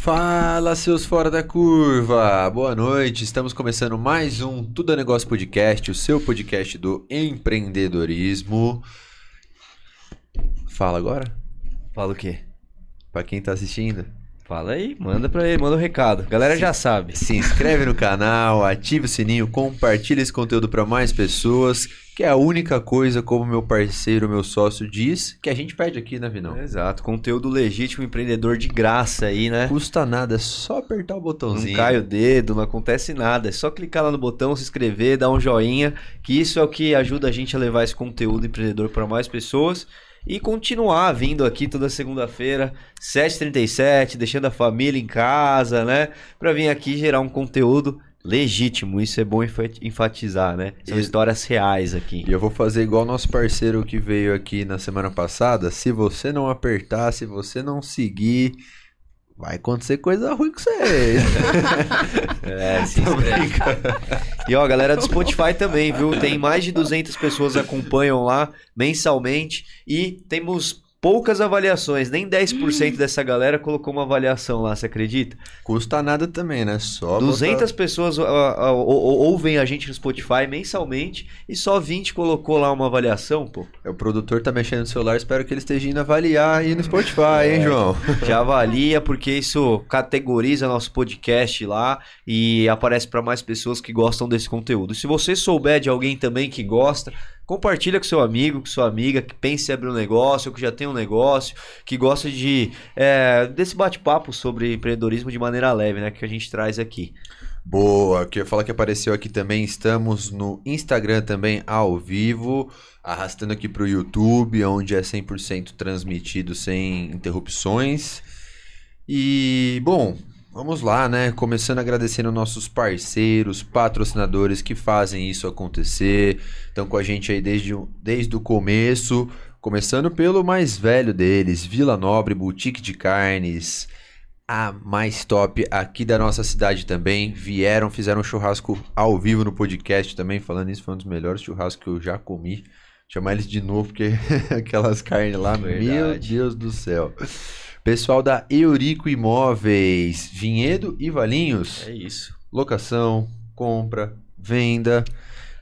Fala, seus fora da curva! Boa noite, estamos começando mais um Tudo é Negócio Podcast, o seu podcast do empreendedorismo. Fala agora? Fala o quê? Pra quem tá assistindo. Fala aí, manda pra ele, manda o um recado. Galera já sabe. Se inscreve no canal, ative o sininho, compartilha esse conteúdo para mais pessoas, que é a única coisa, como meu parceiro, meu sócio diz, que a gente pede aqui, né, Vinão? Exato, conteúdo legítimo, empreendedor de graça aí, né? Custa nada, é só apertar o botãozinho. Não cai o dedo, não acontece nada, é só clicar lá no botão, se inscrever, dar um joinha, que isso é o que ajuda a gente a levar esse conteúdo empreendedor para mais pessoas e continuar vindo aqui toda segunda-feira, 7h37, deixando a família em casa, né? Para vir aqui gerar um conteúdo legítimo. Isso é bom enfatizar, né? São e... histórias reais aqui. E eu vou fazer igual nosso parceiro que veio aqui na semana passada. Se você não apertar, se você não seguir vai acontecer coisa ruim com você. é, se E ó, galera do Spotify também, viu? Tem mais de 200 pessoas que acompanham lá mensalmente e temos poucas avaliações, nem 10% dessa galera colocou uma avaliação lá, você acredita? Custa nada também, né? Só 200 botar... pessoas uh, uh, ouvem a gente no Spotify mensalmente e só 20 colocou lá uma avaliação, pô. É, o produtor tá mexendo no celular, espero que ele esteja indo avaliar aí no Spotify, hein, é, João? Já avalia, porque isso categoriza nosso podcast lá e aparece para mais pessoas que gostam desse conteúdo. Se você souber de alguém também que gosta, Compartilha com seu amigo, com sua amiga que pense em abrir um negócio, que já tem um negócio, que gosta de é, desse bate-papo sobre empreendedorismo de maneira leve, né? Que a gente traz aqui. Boa, que eu falar que apareceu aqui também. Estamos no Instagram também ao vivo, arrastando aqui para o YouTube, onde é 100% transmitido sem interrupções. E, bom, Vamos lá, né? Começando agradecendo nossos parceiros, patrocinadores que fazem isso acontecer. Estão com a gente aí desde, desde o começo. Começando pelo mais velho deles, Vila Nobre Boutique de Carnes. A mais top aqui da nossa cidade também. Vieram, fizeram um churrasco ao vivo no podcast também. Falando isso, foi um dos melhores churrascos que eu já comi. Chamar eles de novo, porque aquelas carnes lá, Verdade. meu Deus do céu. Pessoal da Eurico Imóveis, Vinhedo e Valinhos. É isso. Locação, compra, venda,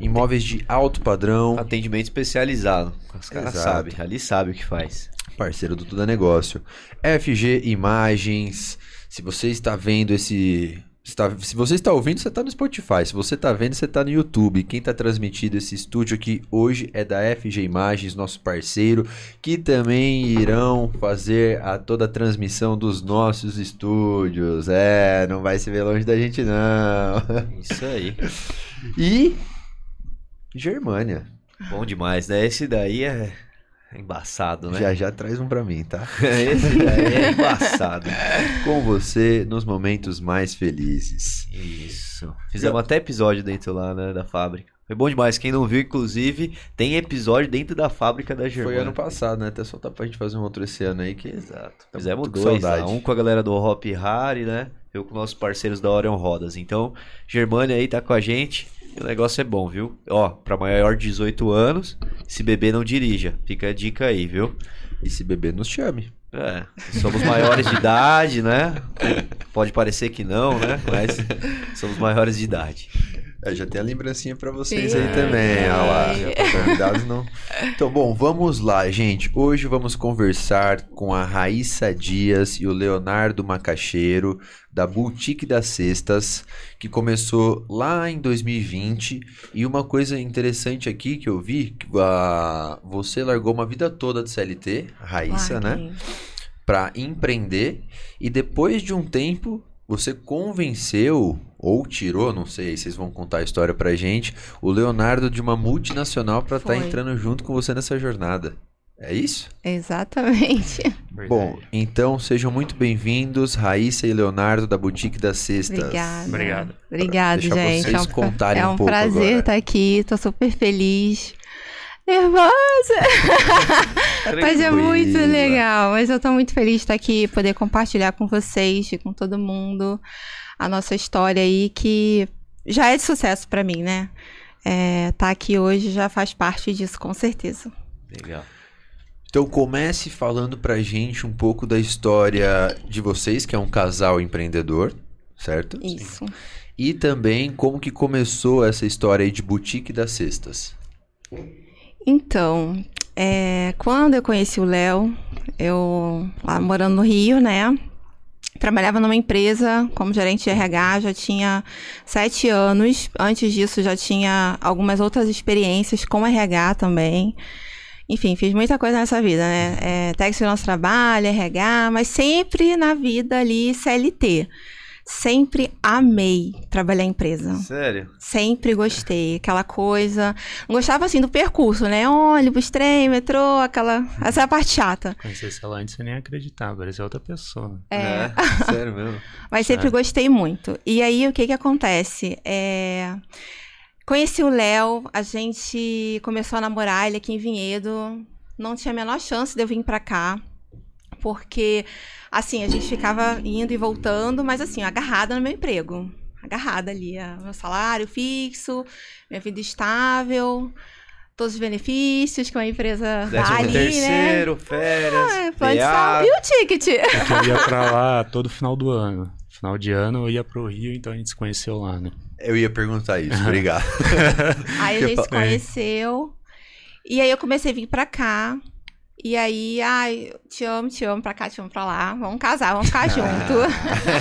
imóveis de alto padrão. Atendimento especializado. Os caras sabem, ali sabe o que faz. Parceiro do Tudo é Negócio. FG Imagens. Se você está vendo esse Está, se você está ouvindo, você está no Spotify. Se você está vendo, você está no YouTube. Quem está transmitindo esse estúdio aqui hoje é da FG Imagens, nosso parceiro, que também irão fazer a, toda a transmissão dos nossos estúdios. É, não vai se ver longe da gente, não. Isso aí. E Germânia. Bom demais, né? Esse daí é embaçado, né? Já já traz um pra mim, tá? Esse é embaçado. Com você nos momentos mais felizes. Isso. Fizemos Eu... até episódio dentro lá, né, da fábrica. Foi bom demais. Quem não viu, inclusive, tem episódio dentro da fábrica da Germana. Foi ano passado, né? Até soltar pra gente fazer um outro esse ano aí que. Exato. Tá Fizemos dois. Um com a galera do Hop Harry, né? Eu com nossos parceiros da Orion Rodas. Então, Germânia aí tá com a gente. O negócio é bom, viu? Ó, pra maior de 18 anos, se beber não dirija. Fica a dica aí, viu? E se beber, nos chame. É, somos maiores de idade, né? Pode parecer que não, né? Mas somos maiores de idade. É, já tem a lembrancinha para vocês Sim. aí também. É. Olha lá, não. Então, bom, vamos lá, gente. Hoje vamos conversar com a Raíssa Dias e o Leonardo Macaxeiro, da Boutique das Cestas, que começou lá em 2020. E uma coisa interessante aqui que eu vi, que uh, você largou uma vida toda de CLT, Raíssa, né? Para empreender. E depois de um tempo, você convenceu ou tirou, não sei, vocês vão contar a história pra gente, o Leonardo de uma multinacional para estar tá entrando junto com você nessa jornada. É isso? Exatamente. Bom, então sejam muito bem-vindos, Raíssa e Leonardo da Boutique das Cestas. Obrigada. Obrigado. Obrigada, gente. Vocês é um, contarem é um, um prazer agora. estar aqui, tô super feliz. Nervosa! mas é muito legal. Mas eu tô muito feliz de estar aqui, poder compartilhar com vocês e com todo mundo a nossa história aí, que já é de sucesso para mim, né? É, tá aqui hoje já faz parte disso, com certeza. Legal. Então comece falando pra gente um pouco da história de vocês, que é um casal empreendedor, certo? Isso. E também como que começou essa história aí de boutique das cestas. Então, é, quando eu conheci o Léo, eu lá morando no Rio, né? Trabalhava numa empresa como gerente de RH, já tinha sete anos. Antes disso, já tinha algumas outras experiências com RH também. Enfim, fiz muita coisa nessa vida, né? É, nosso trabalho, RH, mas sempre na vida ali CLT. Sempre amei trabalhar em empresa. Sério? Sempre gostei. Aquela coisa. Gostava assim do percurso, né? Ônibus, trem, metrô, aquela. Essa é a parte chata. Conhecesse ela antes, você nem acreditava, parecia outra pessoa. É. Sério mesmo? Mas sempre gostei muito. E aí, o que que acontece? É... Conheci o Léo, a gente começou a namorar, ele aqui em Vinhedo. Não tinha a menor chance de eu vir pra cá. Porque, assim, a gente ficava indo e voltando, mas assim, agarrada no meu emprego. Agarrada ali, a- meu salário fixo, minha vida estável, todos os benefícios que uma empresa dá Décimo ali, né? terceiro, férias, É, plano saúde. E o ticket? Porque eu ia pra lá todo final do ano. Final de ano eu ia pro Rio, então a gente se conheceu lá, né? Eu ia perguntar isso, obrigado. Aí a gente se pa- conheceu. E aí eu comecei a vir pra cá. E aí, ai, te amo, te amo pra cá, te amo pra lá. Vamos casar, vamos ficar junto.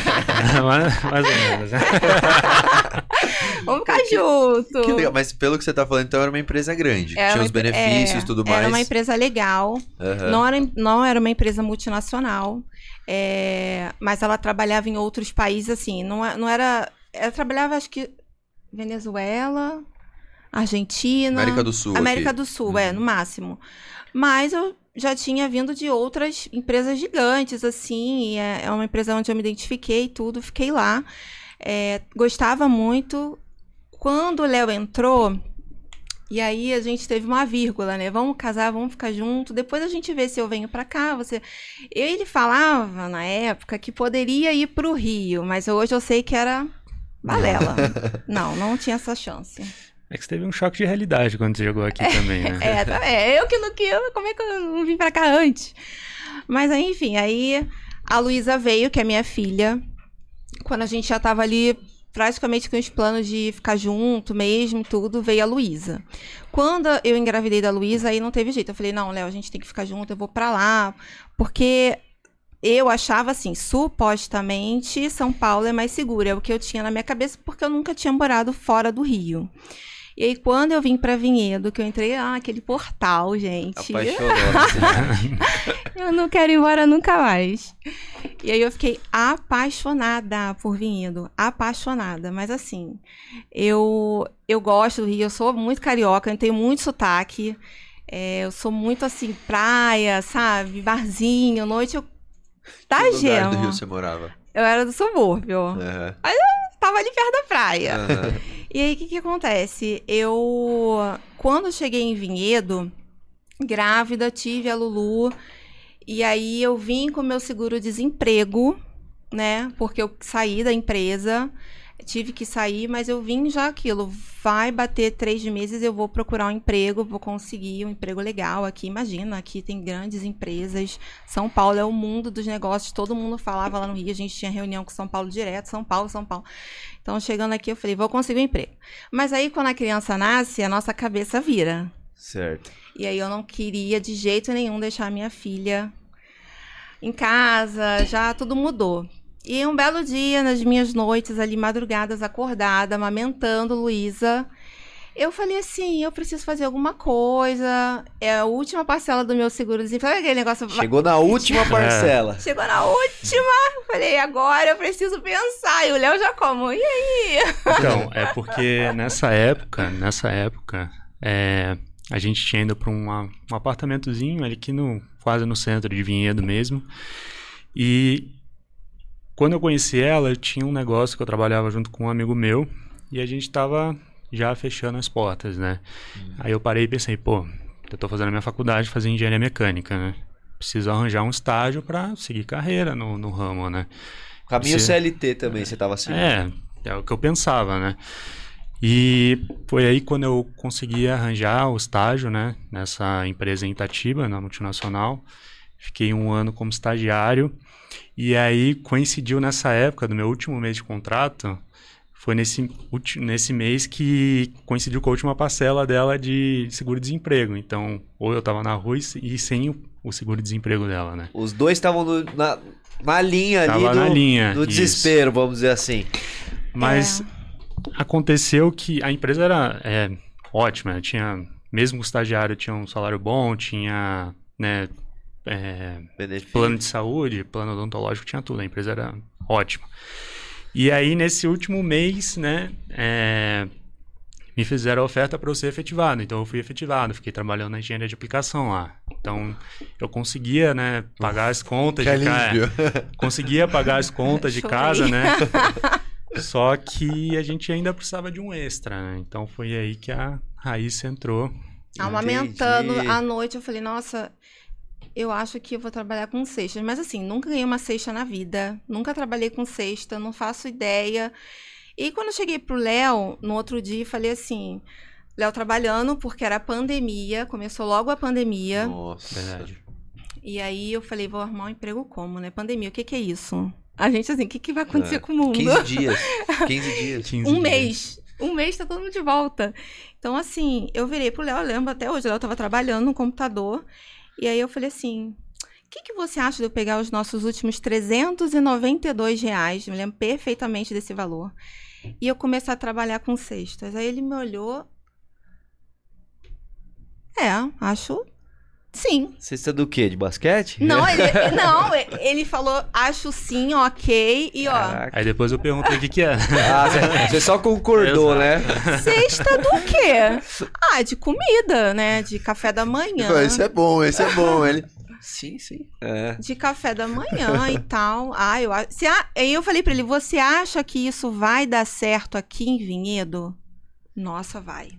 mais, mais ou menos, né? vamos ficar junto. Que legal. Mas pelo que você tá falando, então era uma empresa grande. Era tinha os benefícios é, tudo mais. Era uma empresa legal. Aham. Não, era, não era uma empresa multinacional. é, mas ela trabalhava em outros países, assim. Não, é- não era. Ela trabalhava, acho que. Venezuela, Argentina. América do Sul. América aqui. do Sul, é, no máximo. Mas eu já tinha vindo de outras empresas gigantes, assim. e É, é uma empresa onde eu me identifiquei e tudo, fiquei lá. É, gostava muito. Quando o Léo entrou, e aí a gente teve uma vírgula, né? Vamos casar, vamos ficar junto. Depois a gente vê se eu venho pra cá, você. Ele falava na época que poderia ir pro Rio, mas hoje eu sei que era balela. não, não tinha essa chance. É que você teve um choque de realidade quando você chegou aqui também, né? É, tá- é, eu que não que como é que eu não vim pra cá antes? Mas aí, enfim, aí a Luísa veio, que é minha filha, quando a gente já tava ali praticamente com os planos de ficar junto mesmo, tudo, veio a Luísa. Quando eu engravidei da Luísa, aí não teve jeito. Eu falei, não, Léo, a gente tem que ficar junto, eu vou pra lá. Porque eu achava assim, supostamente São Paulo é mais seguro. É o que eu tinha na minha cabeça, porque eu nunca tinha morado fora do Rio. E aí, quando eu vim pra Vinhedo, que eu entrei, ah, aquele portal, gente. Assim. Eu não quero ir embora nunca mais. E aí eu fiquei apaixonada por Vinhedo, apaixonada. Mas assim, eu eu gosto do Rio, eu sou muito carioca, eu tenho muito sotaque. É, eu sou muito assim, praia, sabe? Barzinho, noite eu. Tá, Que lugar do. Rio você morava? Eu era do subúrbio. Aham. Tava ali perto da praia. Aham. E aí, o que, que acontece? Eu, quando cheguei em Vinhedo, grávida, tive a Lulu. E aí, eu vim com meu seguro-desemprego, né? Porque eu saí da empresa, tive que sair, mas eu vim já aquilo. Vai bater três meses, eu vou procurar um emprego, vou conseguir um emprego legal aqui. Imagina, aqui tem grandes empresas. São Paulo é o mundo dos negócios. Todo mundo falava lá no Rio, a gente tinha reunião com São Paulo direto, São Paulo, São Paulo. Então, chegando aqui, eu falei, vou conseguir um emprego. Mas aí, quando a criança nasce, a nossa cabeça vira. Certo. E aí, eu não queria de jeito nenhum deixar minha filha em casa, já tudo mudou. E um belo dia, nas minhas noites ali, madrugadas, acordada, amamentando Luísa, eu falei assim, eu preciso fazer alguma coisa. É a última parcela do meu seguro-desemprego. Sabe aquele negócio... Chegou na última parcela. Chegou na última, falei, agora eu preciso pensar. E o Léo já como, e aí? Então, é porque nessa época, nessa época, é, a gente tinha ido para um apartamentozinho ali aqui no, quase no centro de Vinhedo mesmo. E quando eu conheci ela, eu tinha um negócio que eu trabalhava junto com um amigo meu e a gente tava já fechando as portas, né? Aí eu parei e pensei, pô, eu tô fazendo a minha faculdade, fazer engenharia mecânica, né? Preciso arranjar um estágio para seguir carreira no, no ramo, né? Caminho Você- CLT também, você tava assim. É, é o que eu pensava, né? E foi aí quando eu consegui arranjar o estágio, né, nessa empresa em Itatiba, na multinacional. Fiquei um ano como estagiário. E aí coincidiu nessa época do meu último mês de contrato, foi nesse, nesse mês que coincidiu com a última parcela dela de seguro-desemprego. Então, ou eu estava na rua e sem o seguro-desemprego dela, né? Os dois estavam na, na linha ali Tava do, na linha, do desespero, vamos dizer assim. Mas aconteceu que a empresa era é, ótima, tinha mesmo o estagiário tinha um salário bom, tinha né, é, plano de saúde, plano odontológico, tinha tudo. A empresa era ótima. E aí, nesse último mês, né, é, me fizeram a oferta para eu ser efetivado. Então, eu fui efetivado, fiquei trabalhando na engenharia de aplicação lá. Então, eu conseguia, né, pagar as contas que de casa. conseguia pagar as contas de casa, né? Só que a gente ainda precisava de um extra, né? Então, foi aí que a Raíssa entrou. Amamentando à noite, eu falei, nossa, eu acho que eu vou trabalhar com cestas. Mas assim, nunca ganhei uma cesta na vida. Nunca trabalhei com cesta, não faço ideia. E quando eu cheguei pro Léo, no outro dia, falei assim: Léo trabalhando, porque era pandemia, começou logo a pandemia. Nossa, verdade. E aí eu falei: vou arrumar um emprego como, né? Pandemia, o que, que é isso? A gente, assim, o que, que vai acontecer é, com o mundo? 15 dias. 15 dias. 15 um dias. mês. Um mês tá todo mundo de volta. Então, assim, eu virei pro Léo, eu lembro até hoje, o Léo tava trabalhando no computador. E aí eu falei assim: o que, que você acha de eu pegar os nossos últimos 392 reais? Me lembro perfeitamente desse valor. E eu começar a trabalhar com cestas. Aí ele me olhou. É, acho Sim. Cesta do quê? De basquete? Não, ele, não, ele falou, acho sim, ok, e ó. Aí depois eu perguntei o que que é. Ah, você só concordou, né? Cesta do quê? Ah, de comida, né? De café da manhã. Esse é bom, esse é bom. Ele... Sim, sim. É. De café da manhã e tal. Ah, eu acho. Aí eu falei para ele: você acha que isso vai dar certo aqui em Vinhedo? Nossa, vai.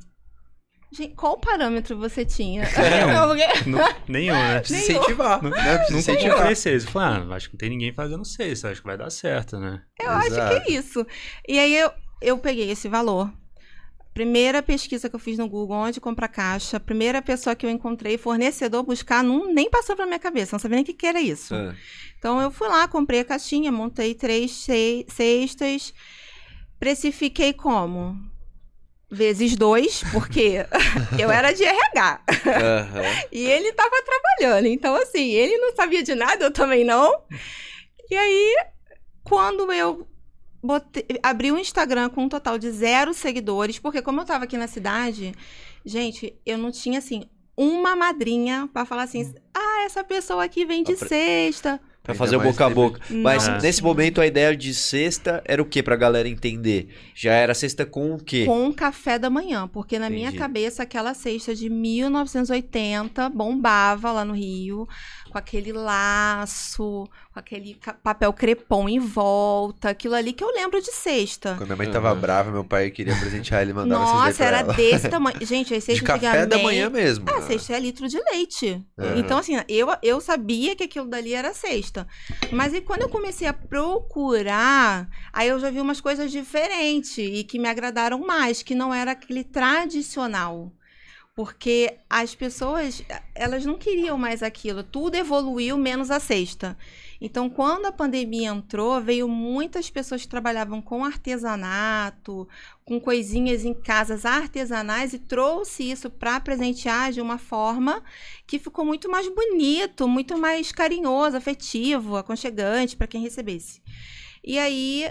Gente, qual parâmetro você tinha? Nenhum. nenhum, né? Se incentivar. Não, né? não incentivar. Falei, ah, acho que não tem ninguém fazendo sexta, acho que vai dar certo, né? Eu Exato. acho que é isso. E aí eu, eu peguei esse valor. Primeira pesquisa que eu fiz no Google, onde comprar caixa, primeira pessoa que eu encontrei, fornecedor, buscar, não, nem passou pela minha cabeça, não sabia nem o que, que era isso. É. Então eu fui lá, comprei a caixinha, montei três cestas, precifiquei como? Vezes dois, porque eu era de RH. Uhum. e ele estava trabalhando. Então, assim, ele não sabia de nada, eu também não. E aí, quando eu botei, abri o um Instagram com um total de zero seguidores, porque como eu estava aqui na cidade, gente, eu não tinha, assim, uma madrinha para falar assim, ah, essa pessoa aqui vem de sexta. Pra fazer o boca a boca. Mas nesse momento a ideia de cesta era o que pra galera entender? Já era cesta com o quê? Com café da manhã, porque na Entendi. minha cabeça aquela cesta de 1980 bombava lá no Rio com aquele laço, com aquele papel crepom em volta, aquilo ali que eu lembro de cesta. Quando minha mãe tava uhum. brava, meu pai queria presentear ele mandava Nossa, era ela. desse tamanho. Gente, as cestas De café da manhã mesmo. Ah, cesta é litro de leite. Uhum. Então, assim, eu, eu sabia que aquilo dali era cesta. Mas e quando eu comecei a procurar, aí eu já vi umas coisas diferentes e que me agradaram mais, que não era aquele tradicional porque as pessoas elas não queriam mais aquilo, tudo evoluiu menos a sexta. Então, quando a pandemia entrou, veio muitas pessoas que trabalhavam com artesanato, com coisinhas em casas artesanais e trouxe isso para presentear de uma forma que ficou muito mais bonito, muito mais carinhoso, afetivo, aconchegante para quem recebesse. E aí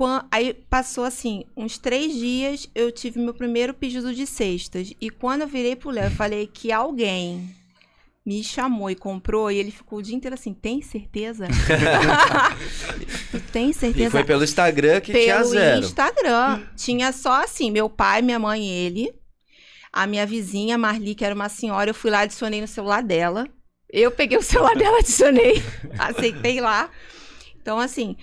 quando, aí passou assim, uns três dias, eu tive meu primeiro pedido de cestas. E quando eu virei pro Léo, eu falei que alguém me chamou e comprou, e ele ficou o dia inteiro assim, tem certeza? tem certeza? E foi pelo Instagram que pelo tinha zero. Pelo Instagram. tinha só assim, meu pai, minha mãe e ele. A minha vizinha, Marli, que era uma senhora, eu fui lá, adicionei no celular dela. Eu peguei o celular dela, adicionei, aceitei lá. Então, assim,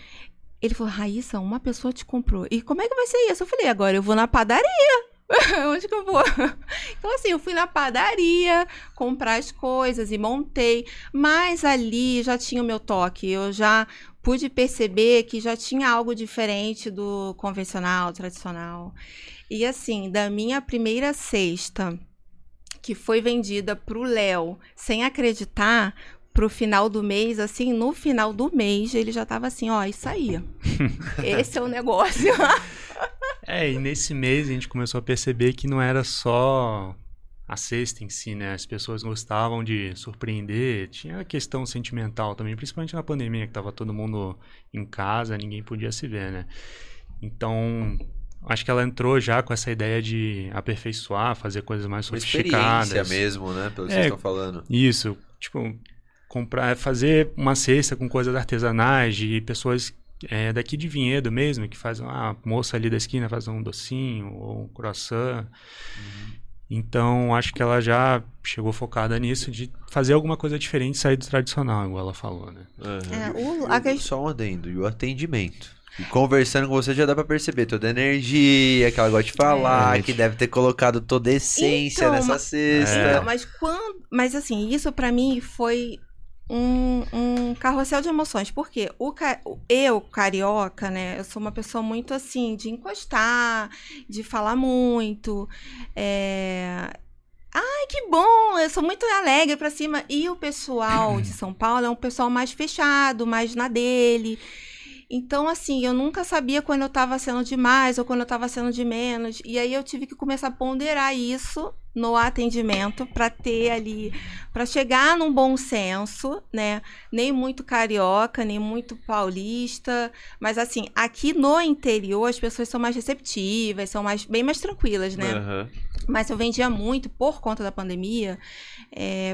ele falou, Raíssa, uma pessoa te comprou. E como é que vai ser isso? Eu falei, agora eu vou na padaria. Onde que eu vou? Então, assim, eu fui na padaria comprar as coisas e montei. Mas ali já tinha o meu toque. Eu já pude perceber que já tinha algo diferente do convencional, tradicional. E assim, da minha primeira cesta, que foi vendida pro Léo, sem acreditar, pro final do mês, assim, no final do mês, ele já tava assim, ó, isso aí. Esse é o negócio. É, e nesse mês a gente começou a perceber que não era só a cesta em si, né? As pessoas gostavam de surpreender, tinha a questão sentimental também, principalmente na pandemia, que tava todo mundo em casa, ninguém podia se ver, né? Então, acho que ela entrou já com essa ideia de aperfeiçoar, fazer coisas mais Uma sofisticadas. experiência mesmo, né? Pelo que É. vocês estão falando. Isso, tipo, comprar, fazer uma cesta com coisas artesanais de pessoas é, daqui de Vinhedo mesmo, que fazem, ah, a moça ali da esquina faz um docinho ou um croissant. Então, acho que ela já chegou focada nisso, de fazer alguma coisa diferente e sair do tradicional, igual ela falou, né? É, o- a Só um adendo. E o atendimento. E conversando com você já dá pra perceber toda a energia que ela gosta de falar, É. que deve ter colocado toda a essência Então, nessa cesta. Então, mas quando. Mas assim, isso pra mim foi um, um carrossel de emoções. Porque o, eu, carioca, né? Eu sou uma pessoa muito assim, de encostar, de falar muito. É... Ai, que bom! Eu sou muito alegre pra cima. E o pessoal de São Paulo é um pessoal mais fechado, mais na dele. Então, assim, eu nunca sabia quando eu tava sendo demais ou quando eu tava sendo de menos. E aí eu tive que começar a ponderar isso no atendimento para ter ali, para chegar num bom senso, né? Nem muito carioca, nem muito paulista, mas assim, aqui no interior as pessoas são mais receptivas, são mais bem mais tranquilas, né? Aham. Mas eu vendia muito por conta da pandemia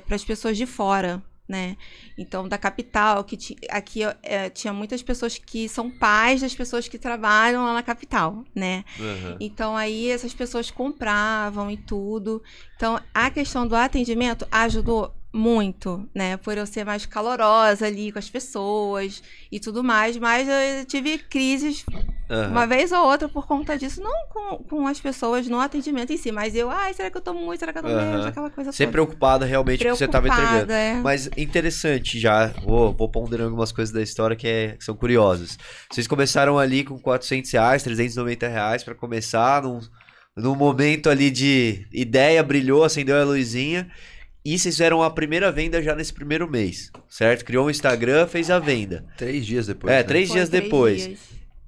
para as pessoas de fora, né? Então, da capital, que aqui é, tinha muitas pessoas que são pais das pessoas que trabalham lá na capital, né? Aham. Então, aí essas pessoas compravam e tudo. Então, a questão do atendimento ajudou muito, né? Por eu ser mais calorosa ali com as pessoas e tudo mais. Mas eu tive crises Aham. uma vez ou outra por conta disso, não com, com as pessoas no atendimento em si, mas eu, ai, será que eu tô muito, será que eu tô menos, Aham. aquela coisa Sempre toda. preocupada realmente com o que você tava entregando. É. Mas interessante já, vou, vou ponderando algumas coisas da história que, é- que são curiosas. Vocês começaram ali com 400 reais, 390 reais pra começar, num, num momento ali de ideia, brilhou, acendeu a luzinha. E vocês fizeram a primeira venda já nesse primeiro mês, certo? Criou um Instagram, fez a venda. Três dias depois. É, né? três Foi dias três depois. dias.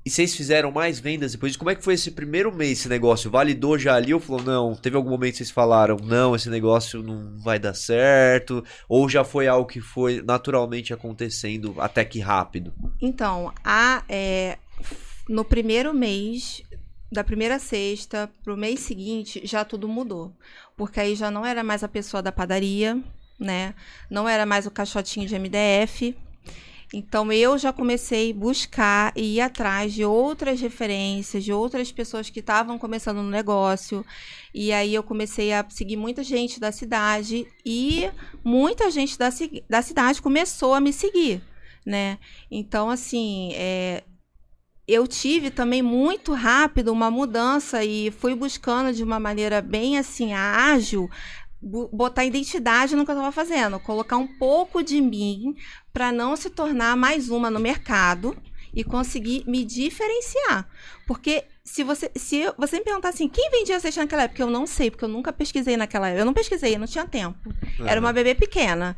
E vocês fizeram mais vendas depois? Como é que foi esse primeiro mês, esse negócio? Validou já ali ou falou, não, teve algum momento que vocês falaram, não, esse negócio não vai dar certo? Ou já foi algo que foi naturalmente acontecendo até que rápido? Então, a, é, no primeiro mês, da primeira sexta pro mês seguinte, já tudo mudou. Porque aí já não era mais a pessoa da padaria, né? Não era mais o caixotinho de MDF. Então eu já comecei a buscar e ir atrás de outras referências, de outras pessoas que estavam começando no negócio. E aí eu comecei a seguir muita gente da cidade e muita gente da, da cidade começou a me seguir, né? Então, assim, é, eu tive também muito rápido uma mudança e fui buscando de uma maneira bem assim ágil botar identidade no que eu estava fazendo, colocar um pouco de mim para não se tornar mais uma no mercado e conseguir me diferenciar. Porque se você se você me perguntar assim, quem vendia cesta naquela época, eu não sei, porque eu nunca pesquisei naquela época. Eu não pesquisei, eu não tinha tempo. Era uma bebê pequena.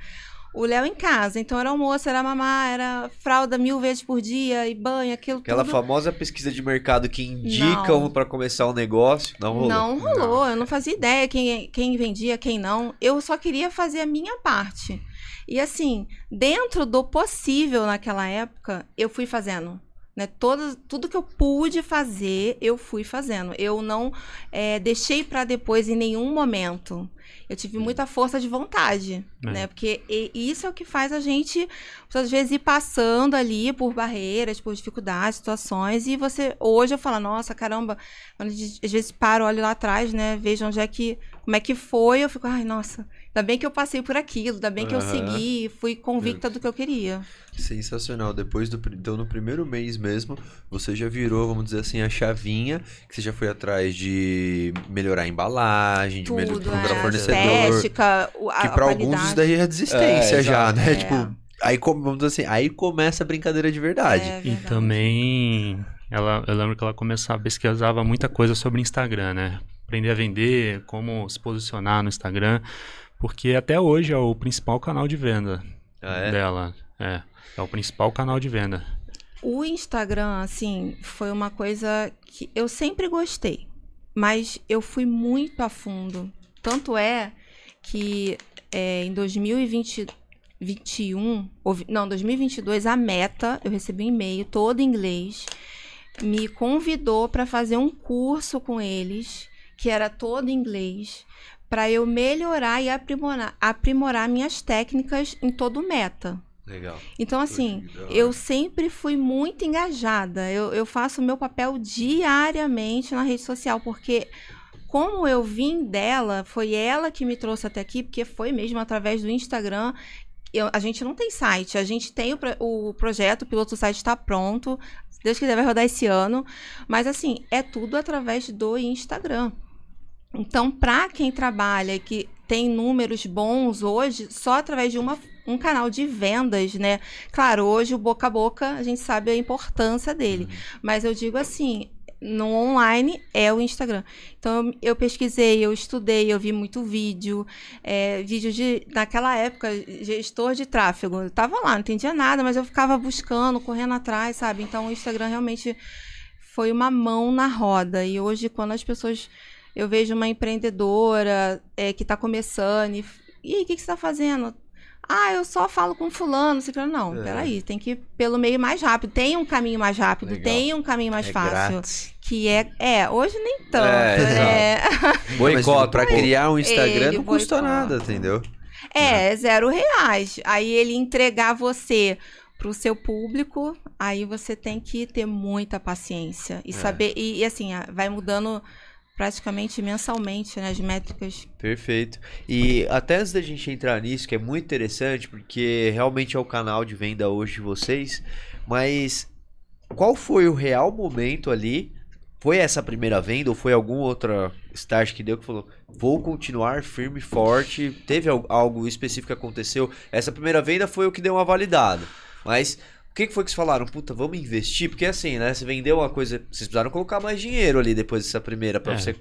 O Léo em casa, então era almoço, era mamar, era fralda mil vezes por dia e banho, aquilo Aquela tudo. famosa pesquisa de mercado que indicam Não. pra começar um negócio, não rolou? Não rolou, eu não fazia ideia quem, quem vendia, quem não. Eu só queria fazer a minha parte. E assim, dentro do possível naquela época, eu fui fazendo. Né? Todo, tudo que eu pude fazer, eu fui fazendo. Eu não eh, deixei para depois em nenhum momento. Eu tive muita força de vontade, É. né? Porque isso é o que faz a gente, às vezes, ir passando ali por barreiras, por dificuldades, situações. E você, hoje eu falo, nossa, caramba, quando às vezes paro, olho lá atrás, né? Vejo onde é que, como é que foi, eu fico, ai, nossa, ainda bem que eu passei por aquilo, ainda bem que eu segui, fui convicta do que eu queria. Sensacional. Depois do. Então, no primeiro mês mesmo, você já virou, vamos dizer assim, a chavinha, que você já foi atrás de melhorar a embalagem, de melhorar Tudo, procurar é, fornecedor. estética, a, Que a pra alguns qualidade. isso daí é desistência É, já, né? É. Tipo, Aí, vamos dizer assim, aí começa a brincadeira de verdade. É E verdade. também, ela, eu lembro que ela começava, pesquisava muita coisa sobre Instagram, né? Aprender a vender, como se posicionar no Instagram, porque até hoje é o principal canal de venda Ah, é? dela. É, é o principal canal de venda. O Instagram, assim, foi uma coisa que eu sempre gostei, mas eu fui muito a fundo. Tanto é que é, em 2021, ou vi- não, 2022, a Meta, eu recebi um e-mail todo em inglês, me convidou para fazer um curso com eles, que era todo em inglês, para eu melhorar e aprimorar, aprimorar minhas técnicas em todo o Meta. Legal. Então, assim, que eu sempre fui muito engajada. Eu, eu faço o meu papel diariamente na rede social, porque como eu vim dela, foi ela que me trouxe até aqui, porque foi mesmo através do Instagram. Eu- a gente não tem site, a gente tem o, o projeto, o piloto do site está pronto. Se Deus quiser, vai rodar esse ano. Mas, assim, é tudo através do Instagram. Então, para quem trabalha e que tem números bons hoje, só através de uma, um canal de vendas, né? Claro, hoje o boca a boca, a gente sabe a importância dele. Mas eu digo assim, no online é o Instagram. Então eu, eu pesquisei, eu estudei, eu vi muito vídeo, é, vídeo de, naquela época, gestor de tráfego. Eu tava lá, não entendia nada, mas eu ficava buscando, correndo atrás, sabe? Então o Instagram realmente foi uma mão na roda. E hoje, quando as pessoas. Eu vejo uma empreendedora é, que está começando. E, e aí, o que, que você está fazendo? Ah, eu só falo com fulano. Ciclano. Não, É. peraí, tem que ir pelo meio mais rápido. Tem um caminho mais rápido, Legal. tem um caminho mais é fácil. grátis. Que é. É, hoje nem tanto. É, É, Boicota. pra criar um Instagram Ele não custa boicota. nada, entendeu? é, zero reais. Aí ele entregar você pro seu público, aí você tem que ter muita paciência. E É. saber. E, e assim, vai mudando praticamente mensalmente, né? As métricas. Perfeito. E até antes da gente entrar nisso, que é muito interessante, porque realmente é o canal de venda hoje de vocês, mas qual foi o real momento ali? Foi essa primeira venda ou foi algum outro start que deu que falou, vou continuar firme e forte? Teve al- algo específico que aconteceu? Essa primeira venda foi o que deu uma validada, mas que que foi que vocês falaram? Puta, vamos investir? Porque assim, né? Você vendeu uma coisa. Vocês precisaram colocar mais dinheiro ali depois dessa primeira, pra É. você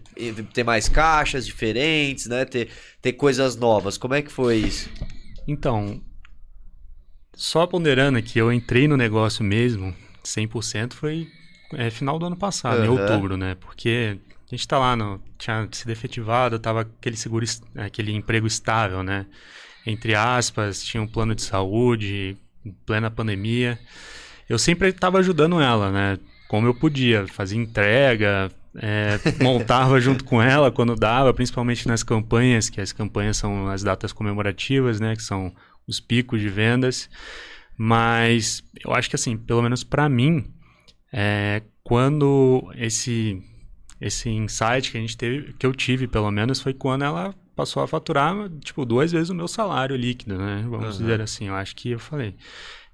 ter mais caixas diferentes, né? Ter, ter coisas novas. Como é que foi isso? Então, só ponderando que eu entrei no negócio mesmo, 100%, foi é, final do ano passado, em Aham. outubro, né? Porque a gente tá lá, no, tinha sido efetivado, tava aquele seguro, aquele emprego estável, né? Entre aspas, tinha um plano de saúde, em plena pandemia. Eu sempre estava ajudando ela, né? Como eu podia, fazia entrega, é, montava junto com ela quando dava, principalmente nas campanhas, que as campanhas são as datas comemorativas, né? Que são os picos de vendas. Mas eu acho que assim, pelo menos para mim, é, quando esse esse insight que a gente teve, que eu tive pelo menos, foi quando ela passou a faturar tipo duas vezes o meu salário líquido, né? Vamos Aham. dizer assim. Eu acho que eu falei,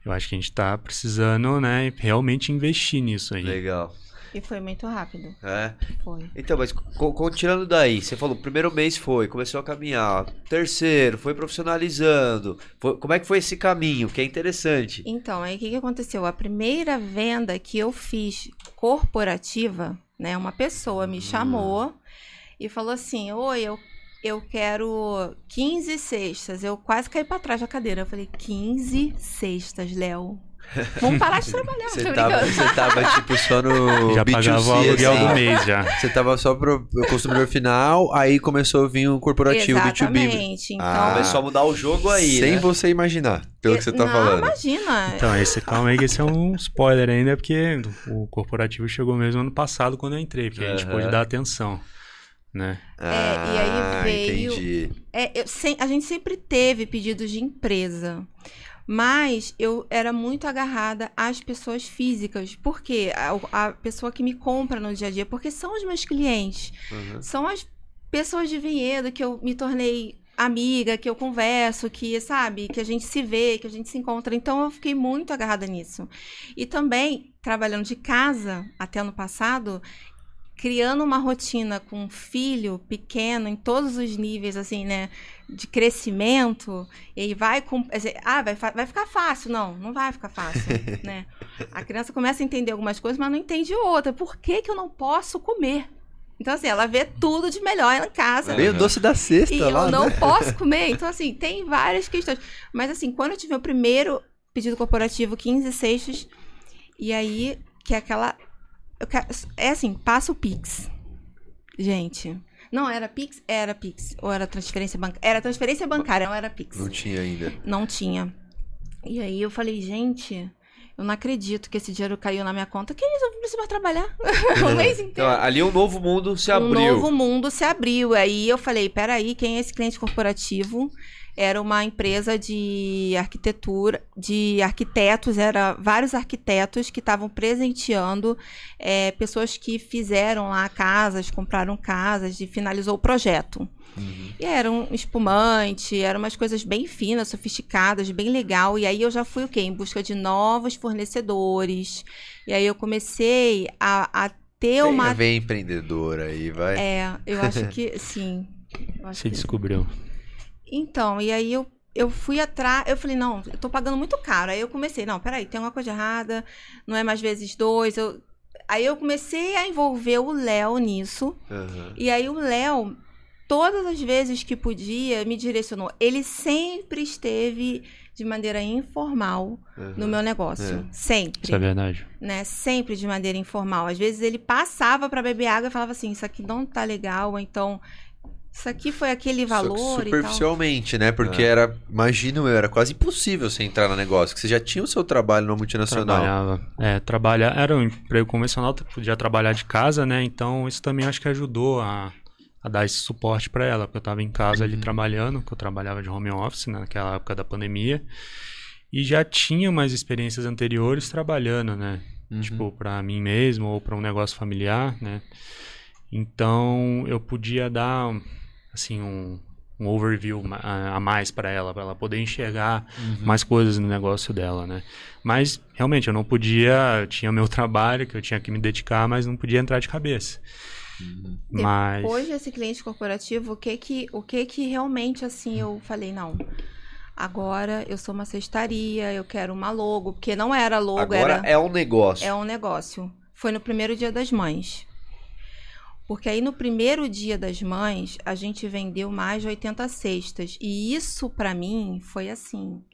eu acho que a gente tá precisando, né, realmente investir nisso aí. Legal. E foi muito rápido. É. Foi. Então, mas co- co- tirando daí, você falou, primeiro mês foi, começou a caminhar. Terceiro, foi profissionalizando. Foi- como é que foi esse caminho? Que é interessante. Então, aí o que, que aconteceu? A primeira venda que eu fiz corporativa, né? Uma pessoa me chamou e falou assim: Oi, eu, eu quero 15 cestas. Eu quase caí pra trás da cadeira. Eu falei: 15 cestas, Léo. Vamos parar de trabalhar. Você tô tava, você tava, tipo, só no Já B2C, pagava o aluguel assim. do mês já. Você tava só pro consumidor final, aí começou a vir o corporativo B2B. Exatamente. Então, Ah, Começou a mudar o jogo aí, Sem né? você imaginar, pelo que você tá não, falando. imagina. Então, esse, calma aí que esse é um spoiler ainda, porque o corporativo chegou mesmo ano passado quando eu entrei, porque a gente pôde dar atenção, né? É, e aí Ah, veio- Entendi. É, eu sem- a gente sempre teve pedidos de empresa. Mas eu era muito agarrada às pessoas físicas. Por quê? A, a pessoa que me compra no dia a dia. Porque são os meus clientes. Uhum. São as pessoas de vinhedo que eu me tornei amiga, que eu converso, que, sabe, que a gente se vê, que a gente se encontra. Então eu fiquei muito agarrada nisso. E também, trabalhando de casa até ano passado, criando uma rotina com um filho pequeno em todos os níveis, assim, né? De crescimento, ele vai com. Ah, vai, vai ficar fácil. Não, não vai ficar fácil, né? A criança começa a entender algumas coisas, mas não entende outra. Por que, que eu não posso comer? Então, assim, ela vê tudo de melhor em casa. Meio doce da cesta e lá, eu não né? posso comer. Então, assim, tem várias questões. Mas, assim, quando eu tive o primeiro pedido corporativo, 15 sextos, e aí, que é aquela Quero, é assim, passa o Pix. Gente. Não era Pix? Era Pix. Ou era transferência bancária? Era transferência bancária, não era Pix. Não tinha ainda. Não tinha. E aí eu falei, gente, eu não acredito que esse dinheiro caiu na minha conta. Que isso? Eu não trabalhar. o mês inteiro. Então, ali um novo mundo se abriu. Um novo mundo se abriu. Aí eu falei, peraí, quem é esse cliente corporativo? Era uma empresa de arquitetura, de arquitetos, era vários arquitetos que estavam presenteando é, pessoas que fizeram lá casas, compraram casas e finalizou o projeto. Uhum. E era um espumante, eram umas coisas bem finas, sofisticadas, bem legal. E aí eu já fui o quê? Em busca de novos fornecedores. E aí eu comecei a, a ter Tem uma. Vem empreendedora aí, vai. É, eu acho que sim. Acho Se que descobriu. Então, e aí eu, eu fui atrás, eu falei, não, eu tô pagando muito caro. Aí eu comecei, não, peraí, tem uma coisa errada, não é mais vezes dois. Eu... Aí eu comecei a envolver o Léo nisso. Uhum. E aí o Léo, todas as vezes que podia, me direcionou. Ele sempre esteve de maneira informal uhum. no meu negócio. É. Sempre. Isso é verdade. Né? Sempre de maneira informal. Às vezes ele passava para beber água e falava assim: Isso aqui não tá legal, ou então isso aqui foi aquele valor superficialmente, né? Porque é. era, imagino eu, era quase impossível você entrar no negócio, que você já tinha o seu trabalho na multinacional. Trabalhava. É, trabalhar, era um emprego convencional, podia trabalhar de casa, né? Então isso também acho que ajudou a, a dar esse suporte para ela, porque eu estava em casa ali uhum. trabalhando, que eu trabalhava de home office né, naquela época da pandemia, e já tinha mais experiências anteriores trabalhando, né? Uhum. Tipo, para mim mesmo ou para um negócio familiar, né? Então eu podia dar assim um, um overview a, mais para ela, para ela poder enxergar uhum. mais coisas no negócio dela, né? Mas realmente eu não podia, tinha meu trabalho que eu tinha que me dedicar, mas não podia entrar de cabeça. Uhum. Mas hoje esse cliente corporativo, o que que o que que realmente assim eu falei não. Agora eu sou uma cestaria, eu quero uma logo, porque não era logo, Agora era é um negócio. É um negócio. Foi no primeiro dia das mães. Porque aí no primeiro dia das mães, a gente vendeu mais de 80 cestas. E isso para mim foi assim,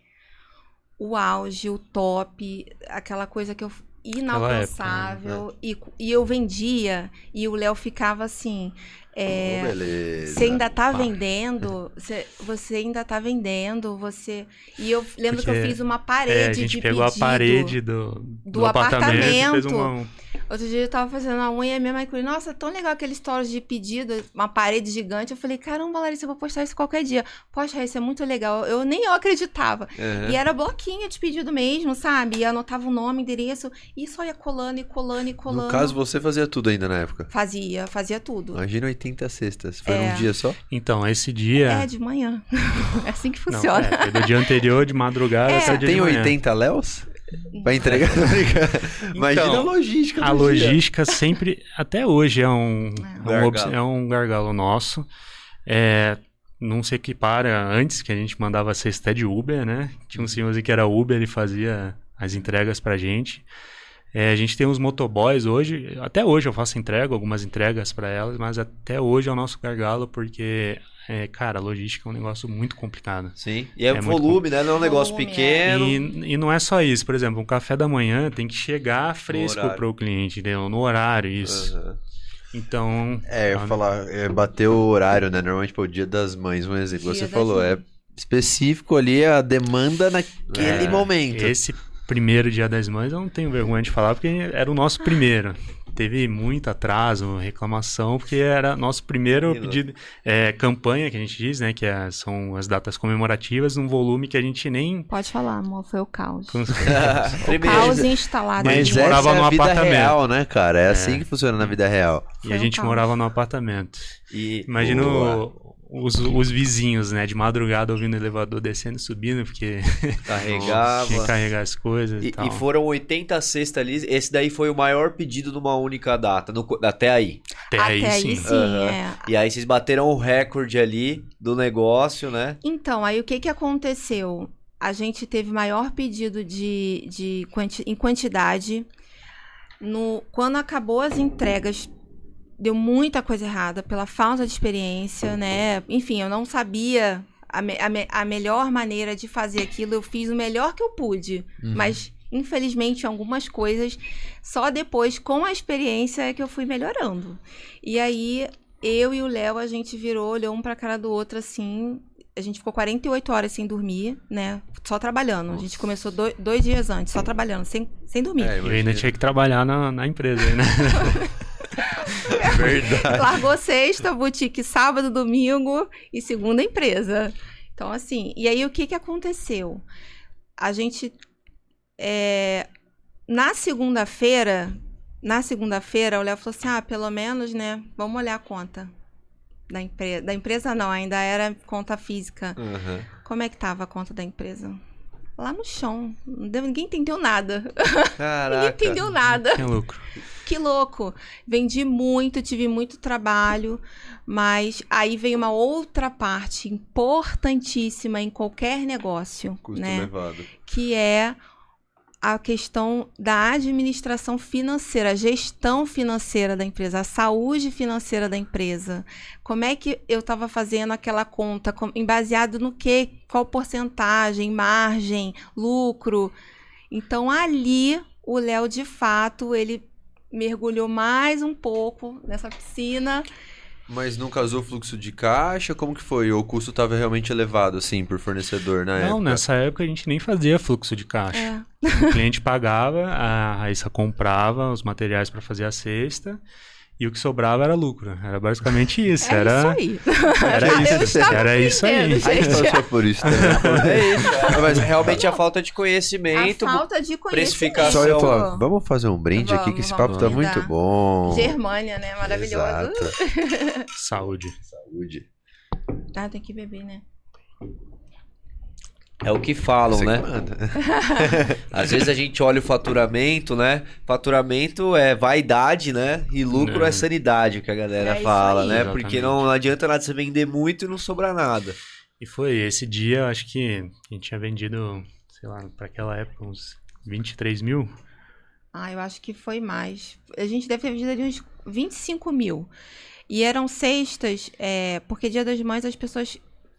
o auge, o top, aquela coisa que eu inalcançável. Época, né? e, e eu vendia e o Léo ficava assim. É, oh, você ainda tá vendendo, você, você, ainda tá vendendo, você. E eu lembro Porque, que eu fiz uma parede é, a gente de pegou a parede do, do, do apartamento, apartamento. Uma... Outro dia eu tava fazendo a unha e minha mãe falou, nossa, tão legal aquele stories de pedido, uma parede gigante. Eu falei, caramba, Larissa, eu vou postar isso qualquer dia. Poxa, isso é muito legal. Eu nem eu acreditava. Uhum. E era bloquinho de pedido mesmo, sabe? E anotava o nome, endereço, e só ia colando e colando e colando. No caso, você fazia tudo ainda na época? Fazia, fazia tudo. Imagina 80 cestas. Foi é. num dia só? Então, esse dia. É, de manhã. é assim que funciona. Não, é, do dia anterior, de madrugada é. até o dia Tem de manhã. 80 Léos? Pra entregar. Imagina então, a logística. A logística dia. sempre, até hoje, é um, é. é um, gargalo. é um gargalo nosso. É, não se equipara antes, que a gente mandava cesta de Uber, né? Tinha um senhorzinho que era Uber, ele fazia as entregas pra gente. É, a gente tem uns motoboys hoje, até hoje eu faço entrega, algumas entregas para elas, mas até hoje é o nosso gargalo, porque é, cara, logística é um negócio muito complicado. Sim, e é, é volume, né? Não é um negócio volume, pequeno. E, e, não é só isso. Por exemplo, um café da manhã tem que chegar fresco para o cliente, entendeu? No horário, isso. Uhum. Então. É, eu ia falar, é, bater o horário, né? Normalmente, tipo, o dia das mães, um exemplo. Dia você falou, é específico ali a demanda naquele é, momento. Esse primeiro dia das mães eu não tenho vergonha de falar, porque era o nosso primeiro teve muito atraso, reclamação, porque era nosso primeiro pedido, é, campanha que a gente diz, né? Que é, são as datas comemorativas, num volume que a gente nem. Pode falar, amor, foi o caos. o caos instalado. Mas a morava é no vida apartamento. real, né, cara? É, é, assim que funciona na vida real. E foi a gente morava no apartamento. E Imagina o, os, os vizinhos, né? De madrugada ouvindo o elevador descendo e subindo, porque Carregava. tinha que carregar as coisas e, E, tal. e foram 80 cestas ali. Esse daí foi o maior pedido numa única data. no até aí. Até aí, Até sim. aí sim, Aham. é. E aí vocês bateram o recorde ali do negócio, né? Então, aí o que, que aconteceu? A gente teve maior pedido de, de quanti- em quantidade. No, quando acabou as entregas, deu muita coisa errada pela falta de experiência, né? Enfim, eu não sabia a, me- a me- a melhor maneira de fazer aquilo. Eu fiz o melhor que eu pude, Uhum. mas infelizmente algumas coisas só depois com a experiência é que eu fui melhorando. E aí eu e o Léo a gente virou, olhou um pra cara do outro assim. A gente ficou 48 horas sem dormir, né? Só trabalhando. A gente começou dois, dois dias antes, só trabalhando, sem, sem dormir. É, Eu ainda tinha que trabalhar na, na empresa, né? Verdade. Largou sexta, boutique sábado, domingo e segunda empresa. Então, assim, e aí o que que aconteceu? A gente, é, na segunda-feira, na segunda-feira, o Léo falou assim, ah, pelo menos, né, vamos olhar a conta da empresa. Da empresa não, ainda era conta física. Uhum. Como é que tava a conta da empresa? Lá no chão. Deu- Ninguém entendeu nada. Ninguém Caraca. entendeu nada. Tinha lucro. Que louco. Vendi muito, tive muito trabalho, mas aí veio uma outra parte importantíssima em qualquer negócio, Custo né? elevado. Que é a questão da administração financeira, a gestão financeira da empresa, a saúde financeira da empresa. Como é que eu estava fazendo aquela conta, com- em baseado no que, qual porcentagem, margem, lucro. Então ali o Léo de fato ele mergulhou mais um pouco nessa piscina. Mas não casou fluxo de caixa? Como que foi? Ou o custo estava realmente elevado, assim, por fornecedor na Não, época? nessa época a gente nem fazia fluxo de caixa. É. O cliente pagava, a Raíssa comprava os materiais para fazer a cesta e o que sobrava era lucro. Era basicamente isso. É era isso aí. era isso, era isso aí. A gente passou por isso também. É isso. Mas realmente a falta de A conhecimento. falta de conhecimento. precificação. Só eu falar, vamos fazer um brinde aqui, que esse Vamos, papo tá vamos muito bom. Germânia, né? Maravilhoso. Exato. Saúde. Saúde. Ah, tem que beber, né? É o que falam, Você né? que manda. Às vezes a gente olha o faturamento, né? Faturamento é vaidade, né? E lucro é, É. sanidade, que a galera É fala, aí. né? Exatamente. Porque não adianta nada você vender muito e não sobrar nada. E foi esse dia, acho que a gente tinha vendido, sei lá, para aquela época, uns 23 mil. Ah, eu acho que foi mais. A gente deve ter vendido ali uns 25 mil. E eram cestas, é, porque dia das mães as pessoas.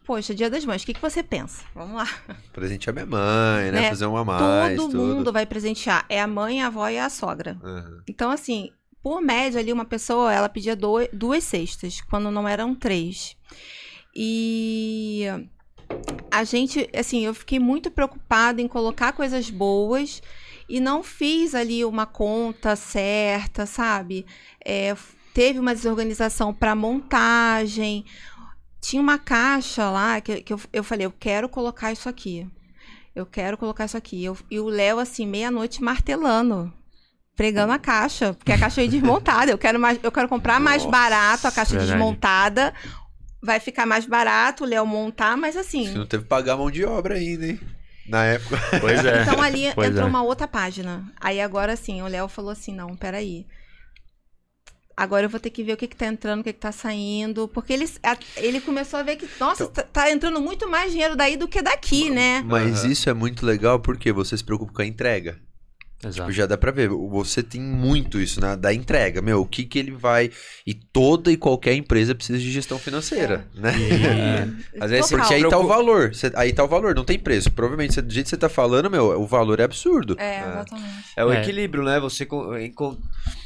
Poxa, dia das mães, o que, que você pensa? Vamos lá. Presentear minha mãe, né? É, Fazer uma mais, Todo tudo. mundo vai presentear. É a mãe, a avó e a sogra. Aham. Então, assim, por média ali, uma pessoa, ela pedia duas cestas, quando não eram três. E a gente, assim, eu fiquei muito preocupada em colocar coisas boas e não fiz ali uma conta certa, sabe? É, teve uma desorganização para montagem. Tinha uma caixa lá que, que eu, eu falei, eu quero colocar isso aqui. Eu quero colocar isso aqui. Eu- e o Léo, assim, meia-noite martelando pregando a caixa, porque a caixa é desmontada. Eu quero mais, eu quero comprar mais Nossa, barato a caixa verdade. desmontada. Vai ficar mais barato o Léo montar, mas assim. Você não teve que pagar mão de obra ainda, hein? Na época. Pois é. Então ali Pois entrou é. uma outra página. Aí agora sim, o Léo falou assim: não, peraí. Agora eu vou ter que ver o que, que tá entrando, o que, que tá saindo. Porque ele, a- ele começou a ver que, nossa, Então- tá, tá entrando muito mais dinheiro daí do que daqui, né? Mas Aham. isso é muito legal porque você se preocupa com a entrega. Exato. Já dá pra ver. Você tem muito isso na, da entrega. Meu, o que que ele vai. E toda e qualquer empresa precisa de gestão financeira, né? E, Às vezes Total. Porque aí tá o valor. Cê- aí tá o valor, não tem preço. Provavelmente, cê- do jeito que você tá falando, meu, o valor é absurdo. É, exatamente. É o É. equilíbrio, né? Você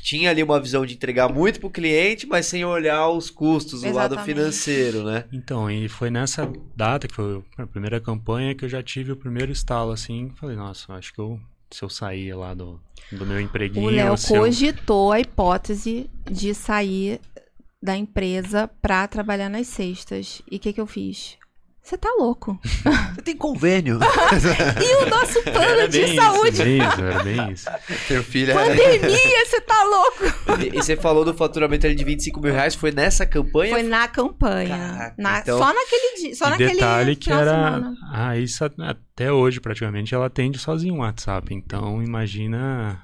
tinha ali uma visão de entregar muito pro cliente, mas sem olhar os custos, o lado financeiro, né? então, e foi nessa data, que foi a primeira campanha, que eu já tive o primeiro estalo, assim. Falei, nossa, acho que eu, se eu sair lá do, do meu empreguinho... O Léo se eu- cogitou a hipótese de sair da empresa para trabalhar nas sextas. E o que, que eu fiz? Você tá louco. Você tem convênio. E o nosso plano de bem saúde? Isso, bem isso, era bem isso. Teu filho é... Pandemia, você tá louco? E, e você falou do faturamento ali de 25 mil reais, foi nessa campanha? Foi na campanha. Caraca, Na- então- Só naquele dia. Só e naquele detalhe que final de era. semana. Ah, isso até hoje, praticamente, ela atende sozinha o WhatsApp. Então, imagina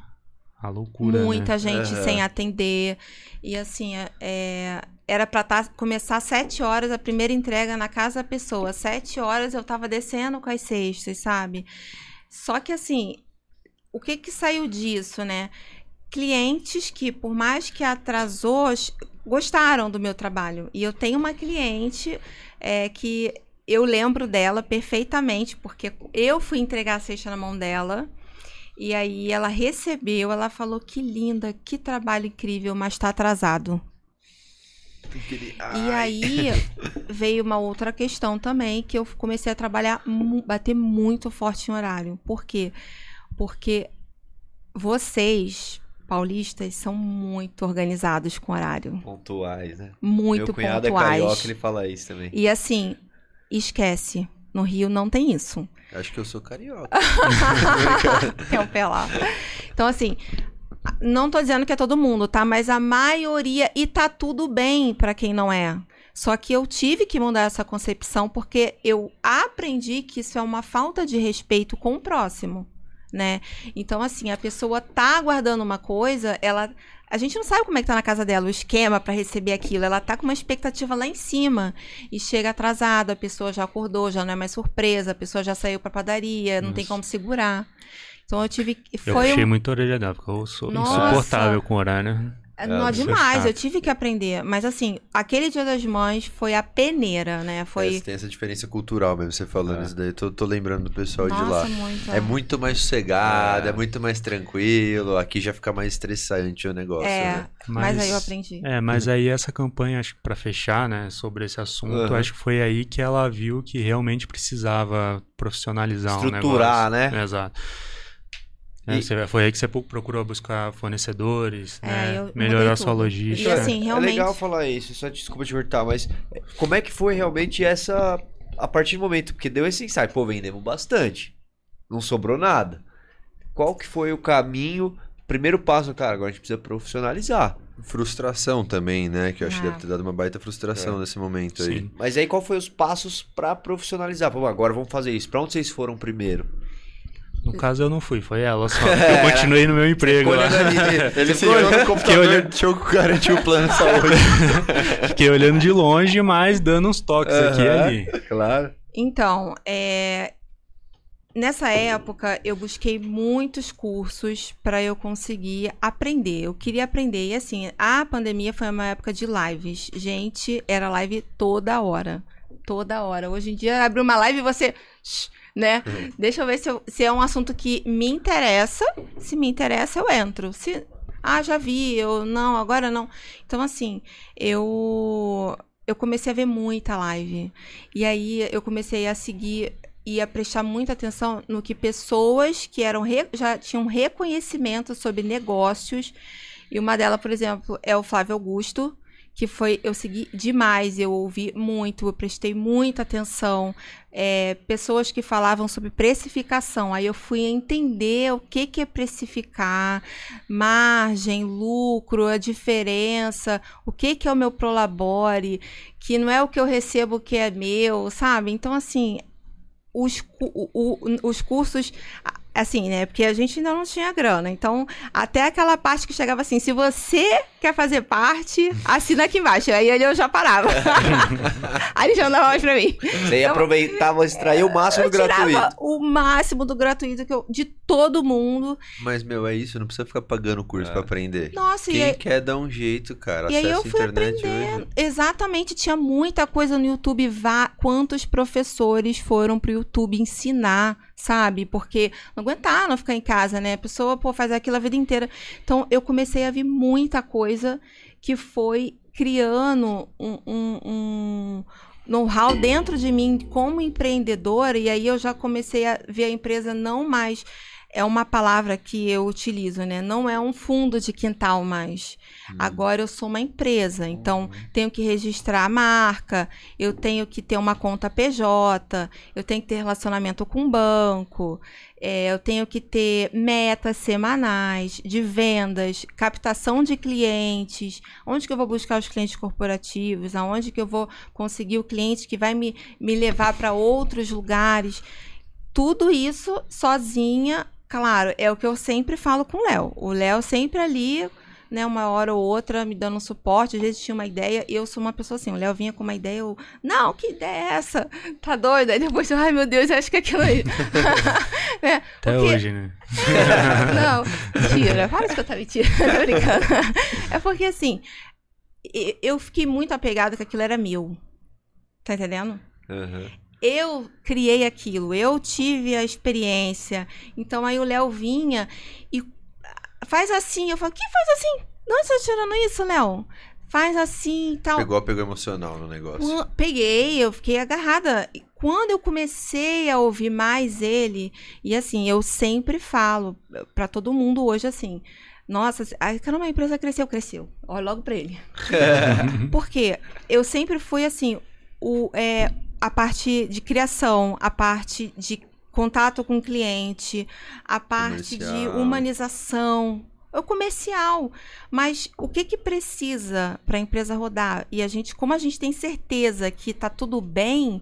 a loucura. Muita né? gente Aham. sem atender. E assim, é, era pra tá, começar às 7 horas, a primeira entrega na casa da pessoa. Às 7 horas eu tava descendo com as cestas, sabe? Só que assim, o que que saiu disso, né? Clientes que, por mais que atrasou, gostaram do meu trabalho. E eu tenho uma cliente é, que eu lembro dela perfeitamente, porque eu fui entregar a cesta na mão dela. E aí ela recebeu, ela falou que linda, que trabalho incrível, mas tá atrasado. E aí veio uma outra questão também, que eu comecei a trabalhar, bater muito forte em horário. Por quê? Porque vocês, paulistas, são muito organizados com horário. Pontuais, né? Muito Meu cunhado é pontuais. carioca, ele fala isso também. E assim, esquece. No Rio não tem isso. Acho que eu sou carioca. Quer o pé lá. Então, assim, não tô dizendo que é todo mundo, tá? Mas a maioria, e tá tudo bem pra quem não é. Só que eu tive que mudar essa concepção porque eu aprendi que isso é uma falta de respeito com o próximo, né? Então, assim, a pessoa tá aguardando uma coisa, ela. A gente não sabe como é que tá na casa dela, o esquema pra receber aquilo. Ela tá com uma expectativa lá em cima e chega atrasada, a pessoa já acordou, já não é mais surpresa, a pessoa já saiu pra padaria, não tem Nossa. como segurar. Então eu tive que. Eu Foi puxei um... muito a orelha dela, porque eu sou Nossa. insuportável com horário. Não, isso é demais, chato. eu tive que aprender. Mas assim, aquele dia das mães foi a peneira, né? Foi. É, tem essa diferença cultural mesmo, você falando É. isso daí. Tô, tô lembrando do pessoal de Nossa, lá. muito. É muito mais sossegado, É. é. muito mais tranquilo. Aqui já fica mais estressante o negócio, É, né? mas... aí eu aprendi. É, mas aí essa campanha, acho que pra fechar, né, sobre esse assunto, Aham. acho que foi aí que ela viu que realmente precisava profissionalizar um Estruturar, negócio. né? Exato. É, E- você- foi aí que você pro- procurou buscar fornecedores, É, né, melhorar sua logística. E assim, É realmente- legal falar isso, só desculpa te cortar, mas é, como é que foi realmente essa. A partir do momento, porque deu esse insight, pô, vendemos bastante. Não sobrou nada. Qual que foi o caminho? Primeiro passo, cara, agora a gente precisa profissionalizar. Frustração também, né? Que eu acho que Ah. deve ter dado uma baita frustração É. nesse momento aí. Sim. Mas aí qual foi os passos pra profissionalizar? Pô, agora vamos fazer isso. Pra onde vocês foram primeiro? No caso eu não fui, foi ela só. Eu continuei no meu emprego lá. Ali, Ele se olhou no Fiquei computador, olhando- deixa eu garantir o plano de saúde. Fiquei olhando de longe, mas dando uns toques aqui e ali. Claro. Então, é, nessa época eu busquei muitos cursos para eu conseguir aprender. Eu queria aprender. E assim, a pandemia foi uma época de lives. Gente, era live toda hora. Toda hora. Hoje em dia, abre uma live e você. Né? Deixa eu ver se, eu- se é um assunto que me interessa. Se me interessa, eu entro. Se. Ah, já vi, eu não, agora não. Então, assim, eu eu comecei a ver muita live. E aí eu comecei a seguir e a prestar muita atenção no que pessoas que eram já tinham reconhecimento sobre negócios. E uma delas, por exemplo, é o Flávio Augusto, que foi eu segui demais, eu ouvi muito, eu prestei muita atenção. É, pessoas que falavam sobre precificação, aí eu fui entender o que, que é precificar, margem, lucro, a diferença, o que, que é o meu prolabore, que não é o que eu recebo que é meu, sabe? Então, assim, os, o- o- os cursos, assim, né? Porque a gente ainda não tinha grana. Então, até aquela parte que chegava assim: se você quer fazer parte, assina aqui embaixo. Aí ele eu já parava. Aí já não dava mais pra mim. Você ia aproveitar, extrair o máximo Eu tirava gratuito. o máximo do gratuito que eu, de todo mundo. Mas, meu, é isso, não precisa ficar pagando curso É. pra aprender. Nossa, e Quem aí, quer dar um jeito, cara. E aí eu fui internet aprendendo. hoje. Exatamente, tinha muita coisa no YouTube. Vá, quantos professores foram pro YouTube ensinar, sabe? Porque não aguentaram ficar em casa, né? A pessoa, pô, faz aquilo a vida inteira. Então, eu comecei a ver muita coisa que foi criando um, um, um know-how dentro de mim como empreendedora. E aí eu já comecei a ver a empresa não mais é uma palavra que eu utilizo, né? Não é um fundo de quintal mais. Hum. Agora eu sou uma empresa, então tenho que registrar a marca, eu tenho que ter uma conta PJ, eu tenho que ter relacionamento com o banco, é, eu tenho que ter metas semanais de vendas, captação de clientes, onde que eu vou buscar os clientes corporativos, aonde que eu vou conseguir o cliente que vai me, me levar para outros lugares. Tudo isso sozinha, claro, é o que eu sempre falo com o Léo. O Léo sempre ali né, uma hora ou outra me dando suporte, às vezes tinha uma ideia, e eu sou uma pessoa assim, o Léo vinha com uma ideia, eu, não, que ideia é essa? Tá doida? Aí depois, ai meu Deus, acho que é aquilo aí. é, Até porque... hoje, né? não, mentira, para de contar mentira, tô brincando. É porque assim, eu fiquei muito apegada que aquilo era meu. Tá entendendo? Uhum eu criei aquilo, eu tive a experiência. Então aí o Léo vinha e faz assim. Eu falo, que faz assim? Não você tá tirando isso, Léo? Faz assim e tal. Pegou apego emocional no negócio. Peguei, eu fiquei agarrada. Quando eu comecei a ouvir mais ele, e assim, eu sempre falo para todo mundo hoje assim. Nossa, caramba, a empresa cresceu, cresceu. Olha logo pra ele. Porque eu sempre fui assim, o, é, a parte de criação, a parte de contato com o cliente, a parte comercial. de humanização, é o comercial. Mas o que que precisa para a empresa rodar? E a gente, como a gente tem certeza que está tudo bem,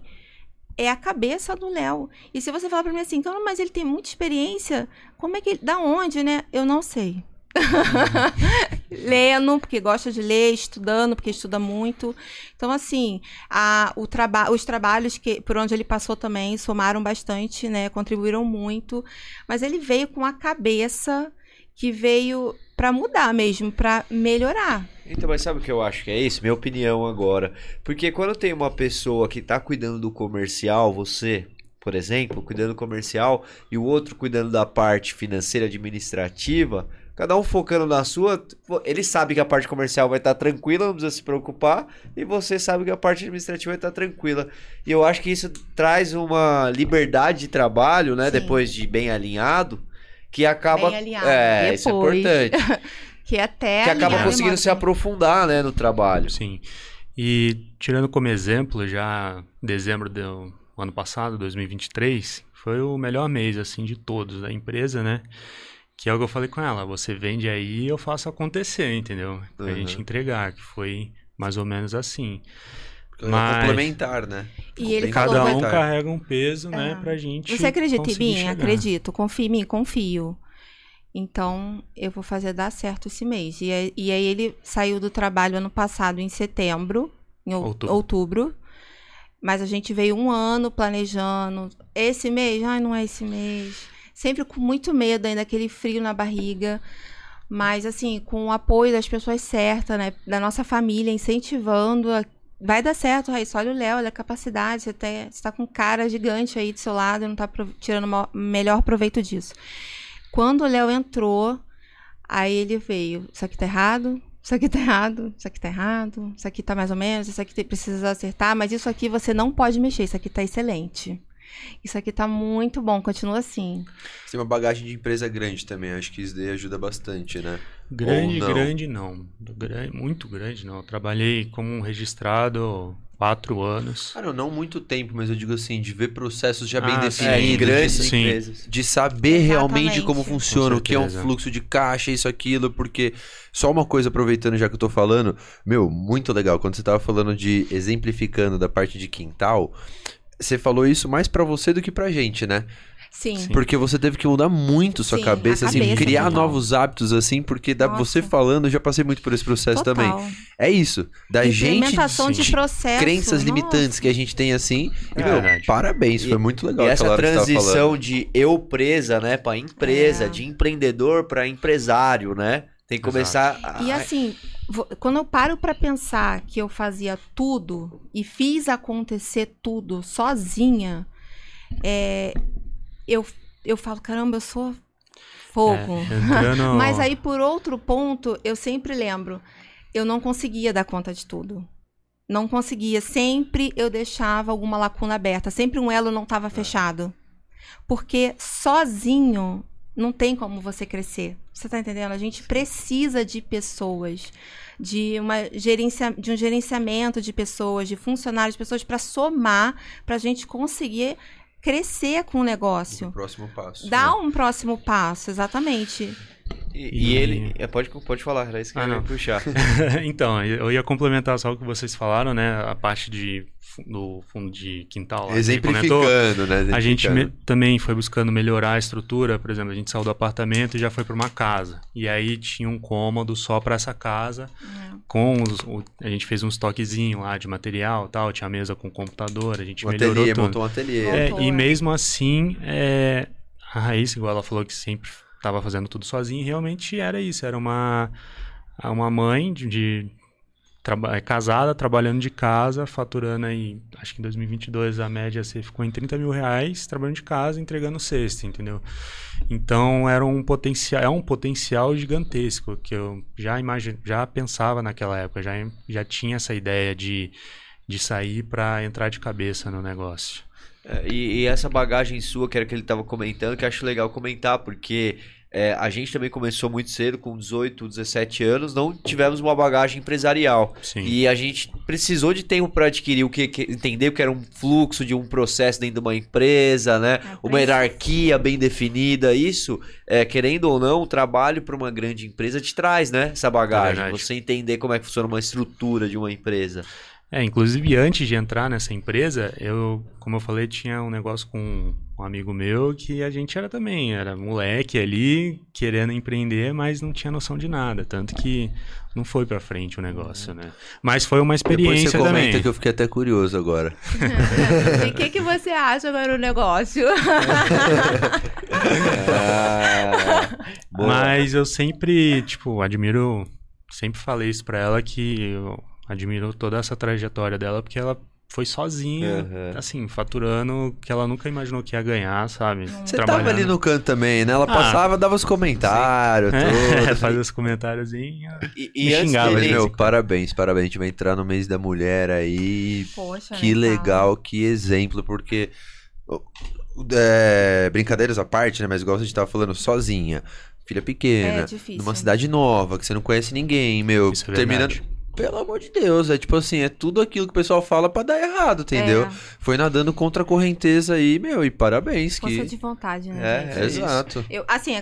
é a cabeça do Léo. E se você falar para mim assim, mas ele tem muita experiência, como é que ele, da onde, né? Eu não sei. Lendo, porque gosta de ler, estudando, porque estuda muito. Então, assim, a, o traba os trabalhos que por onde ele passou também somaram bastante, né? Contribuíram muito. Mas ele veio com a cabeça que veio para mudar mesmo, para melhorar. Então, mas sabe o que eu acho que é isso? Minha opinião agora. Porque quando tem uma pessoa que tá cuidando do comercial, você, por exemplo, cuidando do comercial, e o outro cuidando da parte financeira administrativa, Cada um focando na sua. Ele sabe que a parte comercial vai estar tá tranquila, não precisa se preocupar. E você sabe que a parte administrativa vai estar tá tranquila. E eu acho que isso traz uma liberdade de trabalho, né? Sim. Depois de bem alinhado, que acaba. Bem alinhado. É, Depois. isso é importante. que até. Que acaba conseguindo se aprofundar, né, no trabalho. Sim. E tirando como exemplo, já dezembro do ano passado, 2023, foi o melhor mês, assim, de todos da empresa, né? Que é o que eu falei com ela, você vende aí eu faço acontecer, entendeu? Pra uhum. gente entregar, que foi mais ou menos assim. É Mas... É complementar, né? E ele Cada um carrega um peso, né, é. né, pra gente. Você acredita em mim? Chegar. Acredito. Confio em mim, confio. Então, eu vou fazer dar certo esse mês. E, e aí ele saiu do trabalho ano passado, em setembro, em outubro. outubro. Mas a gente veio um ano planejando. Esse mês? Ai, não é esse mês sempre com muito medo ainda, aquele frio na barriga. Mas, assim, com o apoio das pessoas certas, né? Da nossa família, incentivando. A... Vai dar certo, Raíssa. Olha o Léo, olha a capacidade. Você, tem, você tá com cara gigante aí do seu lado e não tá tirando o melhor proveito disso. Quando o Léo entrou, aí ele veio. Isso aqui tá errado, isso aqui tá errado, isso aqui tá errado, isso aqui tá mais ou menos, isso aqui precisa acertar, mas isso aqui você não pode mexer, isso aqui tá excelente. Isso aqui tá muito bom, continua assim. Você tem uma bagagem de empresa grande também, acho que isso daí ajuda bastante, né? Grande, não? grande não. Grande, muito grande não. Eu trabalhei como registrado quatro anos. Cara, não muito tempo, mas eu digo assim, de ver processos já bem ah, definidos. É, grandes de, empresas. De saber Exatamente. realmente como funciona, o que é um fluxo de caixa, isso, aquilo, porque só uma coisa, aproveitando já que eu tô falando, meu, muito legal, quando você tava falando de exemplificando da parte de quintal, você falou isso mais para você do que pra gente, né? Sim. Porque você teve que mudar muito sua Sim, cabeça, assim, cabeça, criar total. novos hábitos, assim, porque da, você falando, eu já passei muito por esse processo total. também. É isso. Da gente. de processo. Crenças Nossa. limitantes que a gente tem, assim. E, meu, parabéns, e, foi muito legal. E essa transição de eu presa, né, pra empresa, é. de empreendedor para empresário, né? Tem que começar. A... E assim, quando eu paro para pensar que eu fazia tudo e fiz acontecer tudo sozinha, é, eu, eu falo, caramba, eu sou fogo. É, Mas aí, por outro ponto, eu sempre lembro, eu não conseguia dar conta de tudo. Não conseguia. Sempre eu deixava alguma lacuna aberta. Sempre um elo não estava fechado. Porque sozinho não tem como você crescer. Você tá entendendo? A gente precisa de pessoas, de, uma gerencia, de um gerenciamento de pessoas, de funcionários, de pessoas para somar, para a gente conseguir crescer com o negócio. O próximo passo. Dar né? um próximo passo, exatamente. E, e ele. É, pode, pode falar, era isso que Ah, eu ia não. puxar. então, eu ia complementar só o que vocês falaram, né? A parte de, do fundo de quintal lá. que ele comentou. Exemplificando, né? A gente me- Exemplificando. também foi buscando melhorar a estrutura, por exemplo, a gente saiu do apartamento e já foi para uma casa. E aí tinha um cômodo só para essa casa, com os, o- a gente fez um estoquezinho lá de material, e tal, tinha mesa com computador, a gente Um melhorou ateliê, tudo. montou um ateliê. É, Montou, e é. mesmo assim, é, a Raíssa, igual ela falou que sempre estava fazendo tudo sozinha, e realmente era isso, era uma, uma mãe de, de traba- é, casada, trabalhando de casa, faturando aí, acho que em 2022 a média você ficou em 30 mil reais, trabalhando de casa, entregando cesta, entendeu? Então era um potencial, é um potencial gigantesco que eu já imagine, já pensava naquela época, já, já tinha essa ideia de, de sair para entrar de cabeça no negócio. É, E, e essa bagagem sua, que era que ele estava comentando, que eu acho legal comentar, porque é, a gente também começou muito cedo, com 18, 17 anos, não tivemos uma bagagem empresarial. Sim. E a gente precisou de tempo para adquirir o que, que- entender o que era um fluxo de um processo dentro de uma empresa, né? É, Uma hierarquia bem definida. Isso, é, querendo ou não, o trabalho para uma grande empresa te traz, né? Essa bagagem. verdade. Você entender como é que funciona uma estrutura de uma empresa. É, inclusive antes de entrar nessa empresa, eu, como eu falei, tinha um negócio com um amigo meu que a gente era também, era moleque ali, querendo empreender, mas não tinha noção de nada, tanto que não foi pra frente o negócio, né? Mas foi uma Depois experiência você comenta também. que eu fiquei até curioso agora. E o que, que você acha agora do negócio? Ah. Mas eu sempre, tipo, admiro, sempre falei isso pra ela que eu admiro toda essa trajetória dela, porque ela foi sozinha, Aham. assim, faturando que ela nunca imaginou que ia ganhar, sabe? Você tava ali no canto também, né? Ela Ah. passava, dava os comentários, É, tudo. fazer os comentários e E, xingava, Mas, meu, parabéns, parabéns. A gente vai entrar no mês da mulher aí. Poxa, Que né, legal, que exemplo, porque. é, brincadeiras à parte, né? Mas igual a gente tava falando, sozinha. Filha pequena. É difícil. Numa cidade nova, que você não conhece ninguém, meu. Isso é terminando. verdade. Pelo amor de Deus, é tipo assim, é tudo aquilo que o pessoal fala pra dar errado, entendeu? É, Foi nadando contra a correnteza aí, meu, e parabéns. força Que... de vontade, né, É, gente? é. Exato. Eu, assim,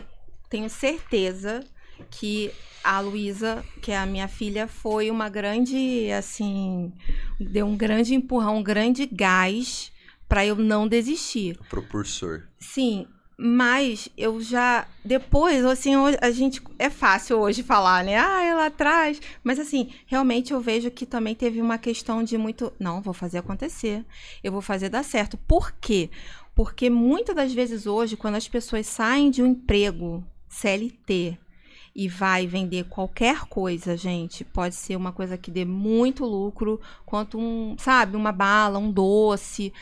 tenho certeza que a Luísa, que é a minha filha, foi uma grande, assim, deu um grande empurrão, um grande gás pra eu não desistir. Propulsor. Sim, mas eu já depois, assim, a gente é fácil hoje falar, né? Ah, é lá atrás, mas assim, realmente eu vejo que também teve uma questão de muito, não, vou fazer acontecer. Eu vou fazer dar certo. Por quê? Porque muitas das vezes hoje, quando as pessoas saem de um emprego CLT e vai vender qualquer coisa, gente, pode ser uma coisa que dê muito lucro, quanto um, sabe, uma bala, um doce.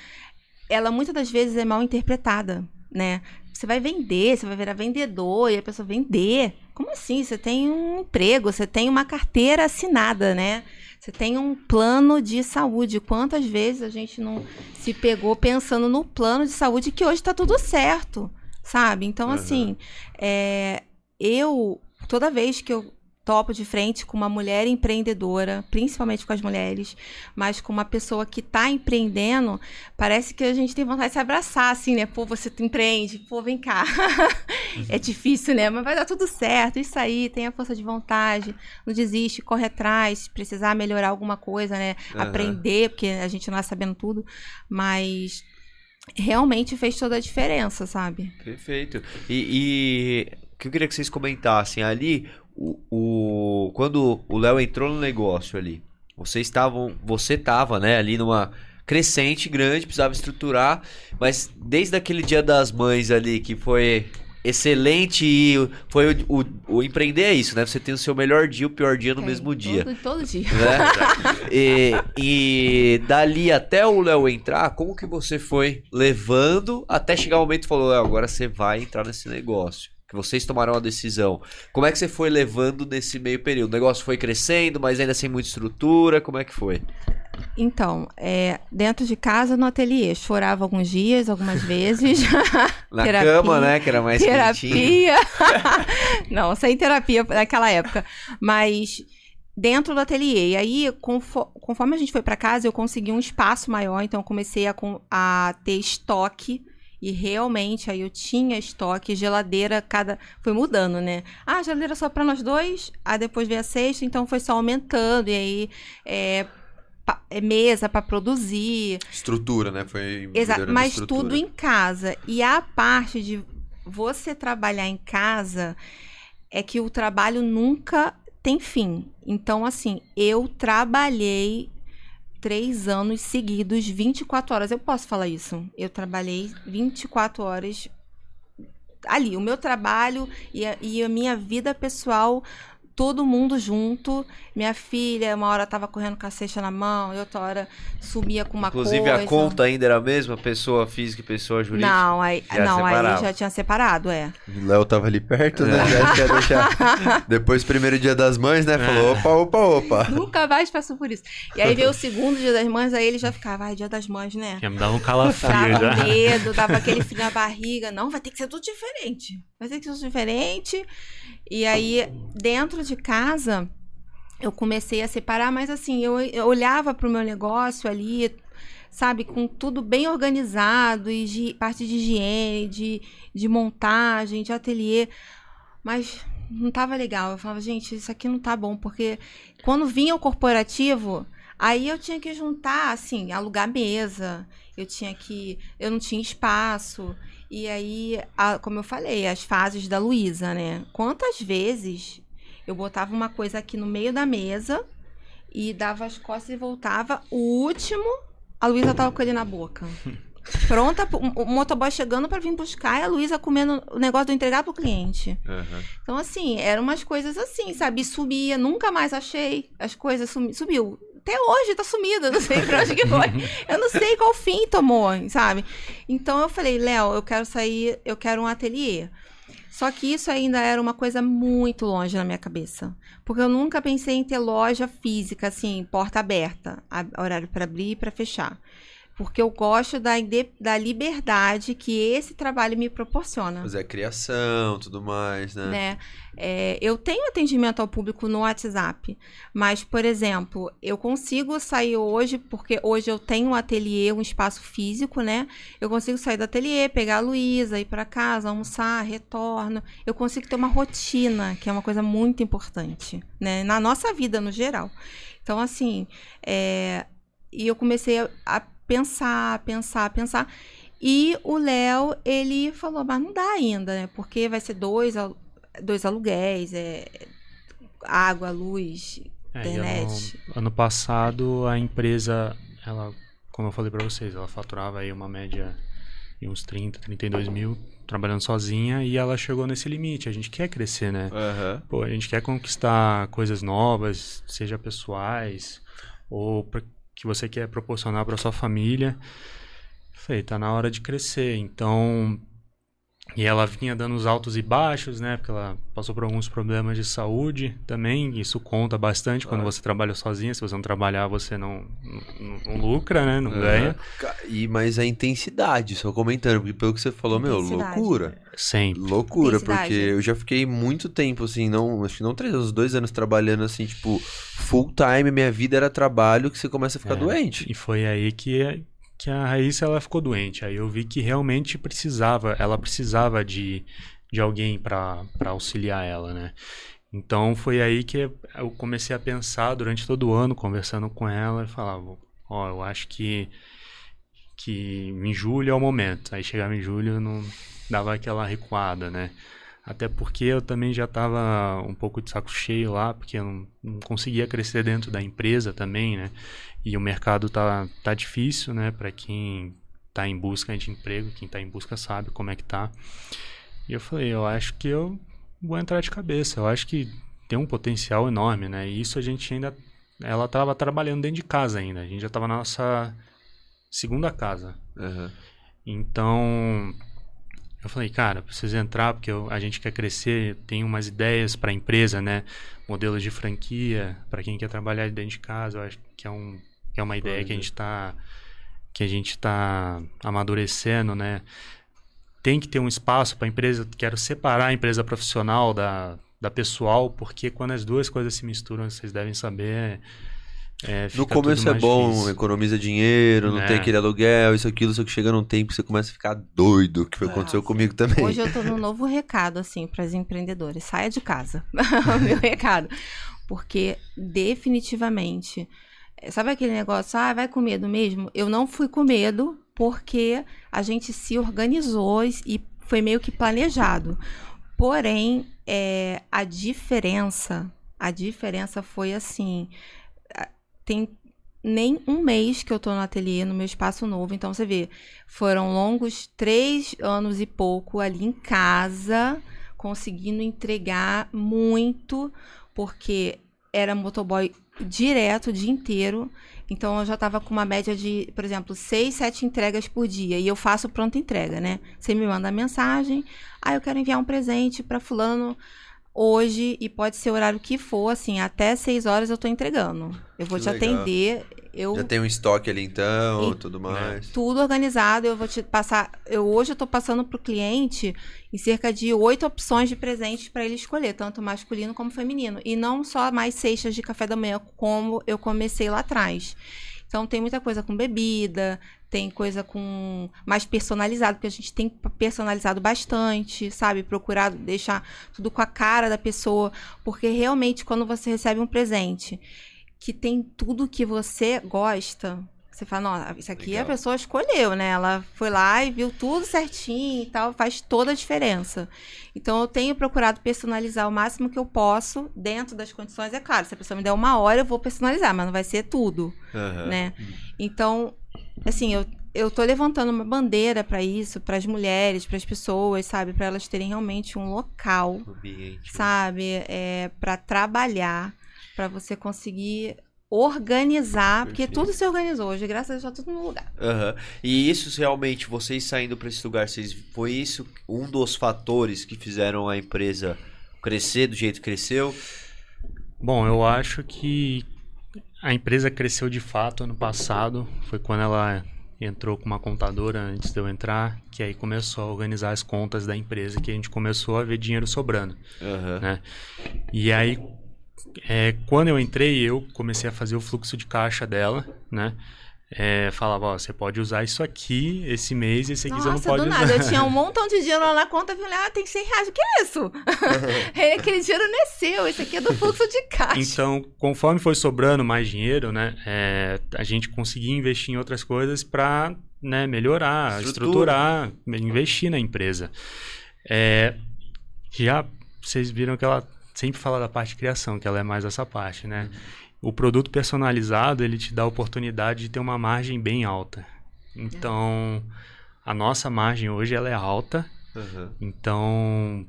Ela muitas das vezes é mal interpretada, né? Você vai vender, você vai virar vendedor e a pessoa vender. Como assim? Você tem um emprego, você tem uma carteira assinada, né? Você tem um plano de saúde. Quantas vezes a gente não se pegou pensando no plano de saúde que hoje está tudo certo, sabe? Então, Aham. assim, é, eu, toda vez que eu topo de frente com uma mulher empreendedora, principalmente com as mulheres, mas com uma pessoa que está empreendendo, parece que a gente tem vontade de se abraçar, assim, né? Pô, você empreende, pô, vem cá. é difícil, né? Mas vai dar tudo certo. Isso aí, tenha força de vontade, não desiste, corre atrás, se precisar melhorar alguma coisa, né? Aham. Aprender, porque a gente não é sabendo tudo, mas realmente fez toda a diferença, sabe? Perfeito. E, e o que eu queria que vocês comentassem ali, o, o- quando o Léo entrou no negócio ali, vocês estavam, você estava, né, ali numa crescente grande, precisava estruturar, mas desde aquele dia das mães ali que foi excelente e foi o, o- o empreender é isso, né? Você tem o seu melhor dia o pior dia no Tem, mesmo dia. Todo, todo dia. né? e, e dali até o Léo entrar, como que você foi levando até chegar o momento e falou, Léo, agora você vai entrar nesse negócio? Que vocês tomaram a decisão. Como é que você foi levando nesse meio período? O negócio foi crescendo, mas ainda sem muita estrutura, como é que foi? Então, é, dentro de casa, no ateliê. Chorava alguns dias, algumas vezes. Na Terapia. cama, né? Que era mais terapia. Não, sem terapia naquela época. Mas dentro do ateliê. E aí, confo- conforme a gente foi para casa, eu consegui um espaço maior. Então, eu comecei a, a ter estoque. E realmente, aí eu tinha estoque, geladeira, cada. Foi mudando, né? Ah, geladeira só para nós dois. Aí depois veio a sexta, então foi só aumentando. E aí, é, pa- é mesa para produzir. Estrutura, né? Foi Exato, mas estrutura. tudo em casa. E a parte de você trabalhar em casa é que o trabalho nunca tem fim. Então, assim, eu trabalhei três anos seguidos, 24 horas. Eu posso falar isso? Eu trabalhei 24 horas ali. O meu trabalho e a, e a minha vida pessoal. Todo mundo junto. Minha filha, uma hora tava correndo com a cesta na mão, e outra hora sumia com uma Inclusive, coisa. a conta ainda era a mesma? Pessoa física e pessoa jurídica? Não, aí, Já não, aí já tinha separado, é. O Léo tava ali perto, né? Já quer deixar. Depois, primeiro dia das mães, né? Falou: opa, opa, opa. Nunca mais passou por isso. E aí veio o segundo dia das mães, aí ele já ficava, ai, dia das mães, né? Já me dava um calafrio Dava já. medo, dava aquele frio na barriga. Não, vai ter que ser tudo diferente. Vai ter que ser tudo diferente. E aí, dentro de casa, eu comecei a separar, mas assim, eu, eu olhava pro meu negócio ali, sabe, com tudo bem organizado, e de, parte de higiene, de, de montagem, de ateliê. Mas não tava legal. Eu falava, gente, isso aqui não tá bom, porque quando vinha o corporativo, aí eu tinha que juntar, assim, alugar mesa, eu tinha que. Eu não tinha espaço. E aí, a- como eu falei, as fases da Luísa, né? Quantas vezes eu botava uma coisa aqui no meio da mesa e dava as costas e voltava. O último, a Luísa tava com ele na boca. Pronta, pro- o motoboy chegando para vir buscar e a Luísa comendo o negócio de entregar pro cliente. Aham. Então, assim, eram umas coisas assim, sabe? E Sumia, nunca mais achei. As coisas sumi, sumiu. Até hoje tá sumida, não sei pra onde que foi. Eu não sei qual fim tomou, sabe? Então eu falei, Léo, eu quero sair, eu quero um ateliê. Só que isso ainda era uma coisa muito longe na minha cabeça. Porque eu nunca pensei em ter loja física, assim, porta aberta, horário para abrir e para fechar. Porque eu gosto da, da liberdade que esse trabalho me proporciona Fazer a criação, tudo mais, né? né? É, eu tenho atendimento ao público no WhatsApp, mas, por exemplo, eu consigo sair hoje, porque hoje eu tenho um ateliê, um espaço físico, né? Eu consigo sair do ateliê, pegar a Luísa, ir para casa, almoçar, retorno. Eu consigo ter uma rotina, que é uma coisa muito importante, né? Na nossa vida, no geral. Então, assim, é, e eu comecei a, a pensar, pensar, pensar. E o Léo, ele falou, mas não dá ainda, né? Porque vai ser dois, dois aluguéis, é, água, luz, É, e internet. ano, ano passado a empresa, ela, como eu falei pra vocês, ela faturava aí uma média de uns 30, 32 mil trabalhando sozinha e ela chegou nesse limite. A gente quer crescer, né? Aham. Pô, a gente quer conquistar coisas novas, seja pessoais ou que você quer proporcionar para sua família. Falei, tá na hora de crescer. Então, e ela vinha dando os altos e baixos, né? Porque ela passou por alguns problemas de saúde também. Isso conta bastante quando Claro. você trabalha sozinha. Se você não trabalhar, você não, não, não lucra, né? Não Aham. ganha. E, mas a intensidade, só comentando, porque pelo que você falou, meu, loucura. Sempre. Loucura, porque eu já fiquei muito tempo, assim, não, acho que não três anos, dois anos trabalhando, assim, tipo, full time, minha vida era trabalho, que você começa a ficar É. doente. E foi aí que, que a Raíssa ela ficou doente. Aí eu vi que realmente precisava, ela precisava de, de alguém para auxiliar ela, né? Então foi aí que eu comecei a pensar durante todo o ano, conversando com ela, e falava, ó, eu acho que que em julho é o momento. Aí chegava em julho não dava aquela recuada, né? Até porque eu também já estava um pouco de saco cheio lá, porque eu não, não conseguia crescer dentro da empresa também, né? E o mercado tá, tá difícil, né? Para quem tá em busca de emprego, quem tá em busca sabe como é que tá. E eu falei, eu acho que eu vou entrar de cabeça. Eu acho que tem um potencial enorme, né? E isso a gente ainda. Ela estava trabalhando dentro de casa ainda. A gente já estava na nossa segunda casa. Aham. Então, eu falei, cara, preciso entrar porque eu- a gente quer crescer, tem umas ideias para a empresa, né? Modelos de franquia, para quem quer trabalhar dentro de casa, eu acho que é um, que é uma ideia que a gente está que a gente está amadurecendo, né? Tem que ter um espaço para a empresa. Quero separar a empresa profissional da, da pessoal, porque quando as duas coisas se misturam, vocês devem saber. É, No começo é bom, difícil. economiza dinheiro, não É. tem aquele aluguel, isso, aquilo, só que chega num tempo que você começa a ficar doido, que foi o que Ah, aconteceu comigo também. Hoje eu tô num novo recado, assim, para os empreendedores. Saia de casa. o meu recado. Porque, definitivamente, eh, sabe aquele negócio, ah, vai com medo mesmo? Eu não fui com medo, porque a gente se organizou e foi meio que planejado. Porém, é, a diferença, a diferença foi assim, tem nem um mês que eu tô no ateliê, no meu espaço novo, então você vê, foram longos três anos e pouco ali em casa, conseguindo entregar muito, porque era motoboy direto o dia inteiro. Então eu já tava com uma média de, por exemplo, seis, sete entregas por dia. E eu faço pronta entrega, né? Você me manda mensagem, ah, eu quero enviar um presente para fulano hoje, e pode ser o horário que for, assim, até seis horas eu tô entregando. Eu vou Que te legal. atender. Eu Já tem um estoque ali então, E- tudo mais. tudo organizado. Eu vou te passar. Eu hoje eu tô passando pro cliente em cerca de oito opções de presentes para ele escolher, tanto masculino como feminino. E não só mais cestas de café da manhã, como eu comecei lá atrás. Então tem muita coisa com bebida, tem coisa com mais personalizado, porque a gente tem personalizado bastante, sabe? Procurado deixar tudo com a cara da pessoa, porque realmente quando você recebe um presente que tem tudo que você gosta, você fala, não, isso aqui Legal. a pessoa escolheu, né? Ela foi lá e viu tudo certinho e tal, faz toda a diferença. Então eu tenho procurado personalizar o máximo que eu posso dentro das condições, é claro, se a pessoa me der uma hora eu vou personalizar, mas não vai ser tudo Aham. né? Então, assim, eu, eu tô levantando uma bandeira para isso, para as mulheres, para as pessoas, sabe? Para elas terem realmente um local, Ambiente. sabe? É, para trabalhar, para você conseguir organizar, porque Perfeito. tudo se organizou hoje, graças a Deus, tá tudo no lugar. Aham. E isso realmente, vocês saindo para esse lugar, vocês, foi isso um dos fatores que fizeram a empresa crescer do jeito que cresceu? Bom, eu acho que a empresa cresceu de fato ano passado. Foi quando ela entrou com uma contadora antes de eu entrar, que aí começou a organizar as contas da empresa, que a gente começou a ver dinheiro sobrando. Aham. Né? E aí, é, quando eu entrei, eu comecei a fazer o fluxo de caixa dela, né? É, falava, ó, você pode usar isso aqui esse mês, esse aqui você não Nossa, pode do usar. nada, eu tinha um montão de dinheiro lá na conta, eu falei, ah, tem 100 reais, o que é isso? É, Aquele dinheiro não é seu, esse aqui é do fluxo de caixa. Então, conforme foi sobrando mais dinheiro, né, é, a gente conseguia investir em outras coisas para né, melhorar, Estrutura. estruturar, investir na empresa. É, já vocês viram que ela sempre fala da parte de criação, que ela é mais essa parte, né? O produto personalizado, ele te dá a oportunidade de ter uma margem bem alta. Então, a nossa margem hoje ela é alta, Aham. então,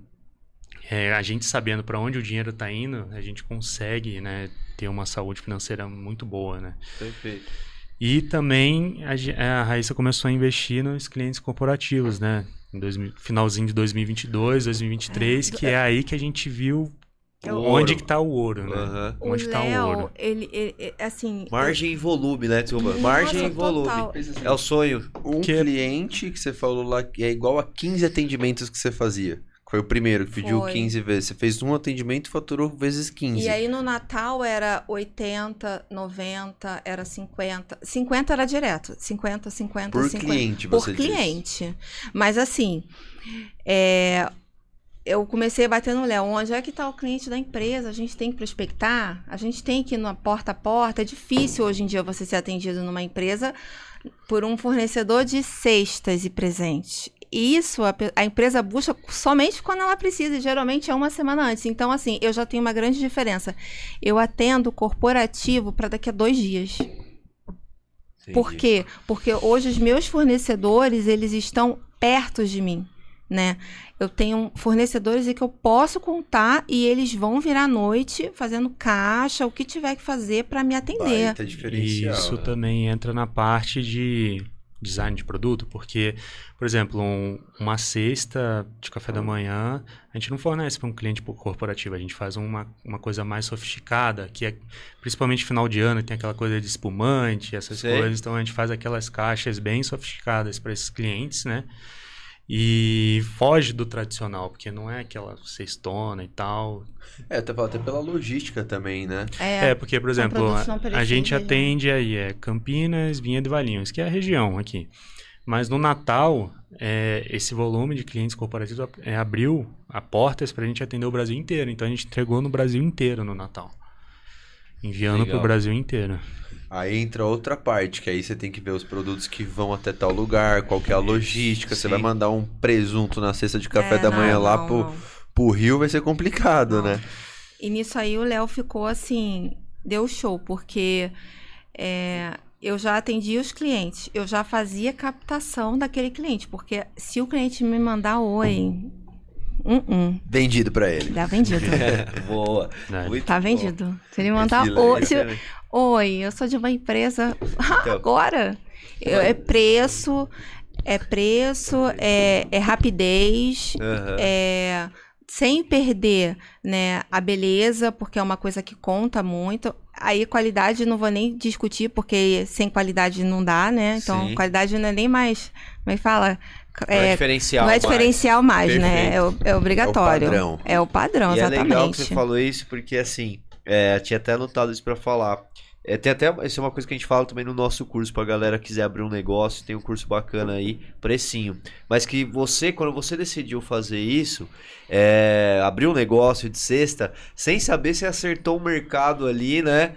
é, a gente sabendo para onde o dinheiro está indo, a gente consegue né, ter uma saúde financeira muito boa. Né? Perfeito. E também a, a Raíssa começou a investir nos clientes corporativos, né? Em 2000 finalzinho de 2022, 2023, que é aí que a gente viu É o onde ouro. que está o ouro, né? O Onde está o Léo, ouro. ele, ele- ele- assim... Margem e volume, né, Tuba? Nossa, Margem e volume. total. É o sonho. Um Que- cliente que você falou lá que é igual a 15 atendimentos que você fazia. Foi o primeiro que pediu Foi. 15 vezes. Você fez um atendimento e faturou vezes 15. E aí no Natal era 80, 90, era 50. 50 era direto. 50, 50, Por 50. cliente, Por você disse. cliente. Mas assim, é, eu comecei a bater no Léo. Onde é que está o cliente da empresa? A gente tem que prospectar? A gente tem que ir na porta a porta. É difícil hoje em dia você ser atendido numa empresa por um fornecedor de cestas e presentes. Isso a, a empresa busca somente quando ela precisa, e geralmente é uma semana antes. Então, assim, eu já tenho uma grande diferença. Eu atendo corporativo para daqui a dois dias. Por Entendi. quê? Porque hoje os meus fornecedores, eles estão perto de mim, né? Eu tenho fornecedores em que eu posso contar e eles vão virar à noite fazendo caixa, o que tiver que fazer para me atender. Baita diferencial. E isso né? também entra na parte de design de produto, porque, por exemplo, um, uma cesta de café da manhã, a gente não fornece para um cliente corporativo, a gente faz uma, uma coisa mais sofisticada, que é principalmente final de ano, tem aquela coisa de espumante, essas Sei. coisas, então a gente faz aquelas caixas bem sofisticadas para esses clientes, né? E foge do tradicional, porque não é aquela cestona e tal. É, até, até pela logística também, né? É, porque, por exemplo, a, a gente atende aí é Campinas, Vinhedo e Valinhos, que é a região aqui. Mas no Natal, é, esse volume de clientes corporativos é, abriu a portas para a gente atender o Brasil inteiro. Então a gente entregou no Brasil inteiro no Natal. Enviando para o Brasil inteiro. Aí entra outra parte, que aí você tem que ver os produtos que vão até tal lugar, qual que é a logística. Você Sim. vai mandar um presunto na cesta de café É, da manhã não, lá não, pro, não. pro Rio, vai ser complicado, né? E nisso aí o Léo ficou assim, deu show, porque é, eu já atendia os clientes, eu já fazia captação daquele cliente, porque se o cliente me mandar oi, um, um, Vendido pra ele. tá vendido. Boa. né? Muito Tá bom. vendido. Se ele mandar Excelente. oi, se- Excelente. oi, eu sou de uma empresa Então. agora. Eu- é preço, é preço, é, é rapidez, é, sem perder né, a beleza, porque é uma coisa que conta muito. Aí qualidade não vou nem discutir, porque sem qualidade não dá, né? Então, Sim. qualidade não é nem mais. Como é? Não é É, diferencial. não é mais. diferencial mais, né? Perfeito. É, o- é obrigatório. É o padrão. É o padrão, E é exatamente. legal que você falou isso, porque assim, é, tinha até anotado isso pra falar. É, tem até, isso é uma coisa que a gente fala também no nosso curso, pra galera que quiser abrir um negócio, tem um curso bacana aí, precinho. Mas que você, quando você decidiu fazer isso, é, abrir um negócio de cesta, sem saber se acertou o mercado ali, né?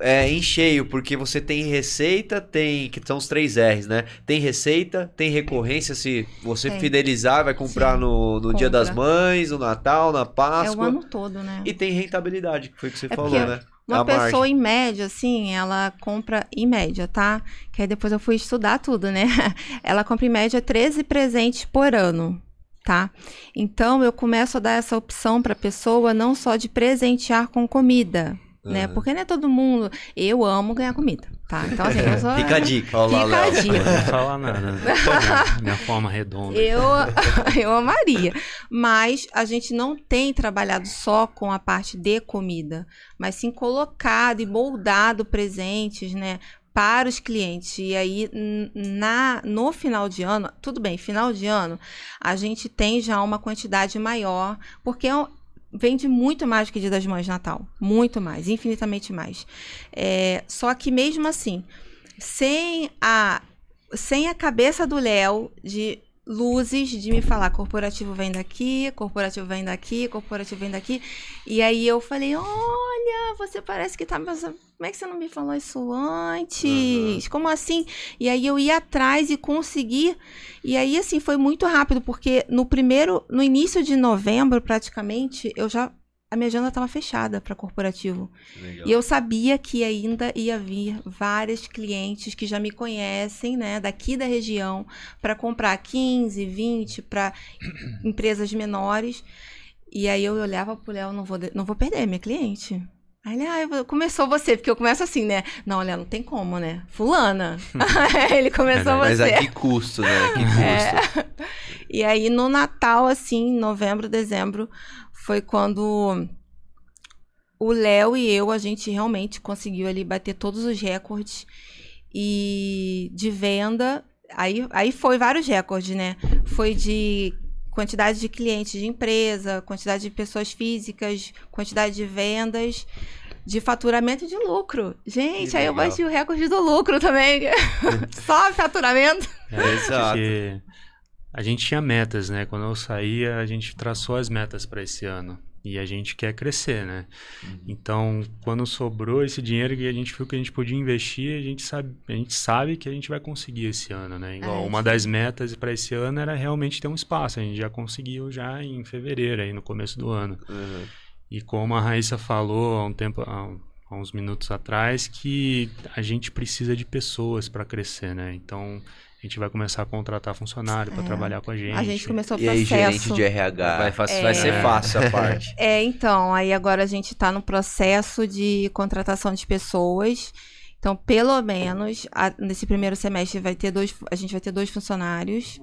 É, em cheio, porque você tem receita, tem. Que são os três R's, né? Tem receita, tem recorrência, se você Tem. fidelizar, vai comprar Sim. no, no Dia das. Mães, no Natal, na É o Páscoa. ano todo, né? E tem rentabilidade, que foi o que você É falou, né? Uma A pessoa margem. em média, assim, ela compra em média, tá? Que aí depois eu fui estudar tudo, né? Ela compra em média 13 presentes por ano, tá? Então eu começo a dar essa opção para pessoa não só de presentear com comida, né? Porque não é todo mundo. Eu amo ganhar comida, tá? Então assim, eu sou. Fica a dica. Olha lá, Fica a. Não dica. vou falar nada. né? Minha forma redonda. Eu, eu amaria. Mas a gente não tem trabalhado só com a parte de comida, mas sim colocado e moldado presentes, né? Para os clientes. E aí, na, no final de ano, tudo bem, final de ano, a gente tem já uma quantidade maior, porque é vende muito mais que Dia das Mães Natal. Muito mais, infinitamente mais. É, só que mesmo assim, sem a sem a cabeça do Léo de luzes de me falar corporativo vem daqui, corporativo vem daqui, corporativo vem daqui. E aí eu falei: "Olha, você parece que tá mas como é que você não me falou isso antes? Como assim?" E aí eu ia atrás e consegui. E aí assim foi muito rápido porque no primeiro, no início de novembro, praticamente, eu já a minha agenda estava fechada para corporativo. Legal. E eu sabia que ainda ia vir vários clientes que já me conhecem, né, daqui da região, para comprar 15, 20 para empresas menores. E aí eu olhava pro Léo, não vou, não vou perder minha cliente. Aí ele, ah, vou- começou você, porque eu começo assim, né? Não, olha, não tem como, né? Fulana. ele começou É, Mas você. a que custo, né? A que custo? E aí no Natal, assim, novembro, dezembro, foi quando o Léo e eu, a gente realmente conseguiu ali bater todos os recordes e de venda. Aí, aí foi vários recordes, né? Foi de quantidade de clientes de empresa, quantidade de pessoas físicas, quantidade de vendas, de faturamento e de lucro. Gente, Que aí eu legal. bati o recorde do lucro também. Só faturamento. É, Exato. porque a gente tinha metas, né? Quando eu saía, a gente traçou as metas para esse ano. E a gente quer crescer, né? Então, quando sobrou esse dinheiro que a gente viu que a gente podia investir, a gente sabe, a gente sabe que a gente vai conseguir esse ano, né? Igual É, uma das metas para esse ano era realmente ter um espaço. A gente já conseguiu já em fevereiro, aí no começo do ano. Uhum. E como a Raíssa falou há um tempo, há há uns minutos atrás, que a gente precisa de pessoas para crescer, né? Então a gente vai começar a contratar funcionário para É. trabalhar com a gente. A gente começou o E aí, gerente processo. de RH. Vai, fa- vai ser É. fácil a parte. É, então, aí agora a gente está no processo de contratação de pessoas Então, pelo menos, a- nesse primeiro semestre vai ter dois, a gente vai ter dois funcionários,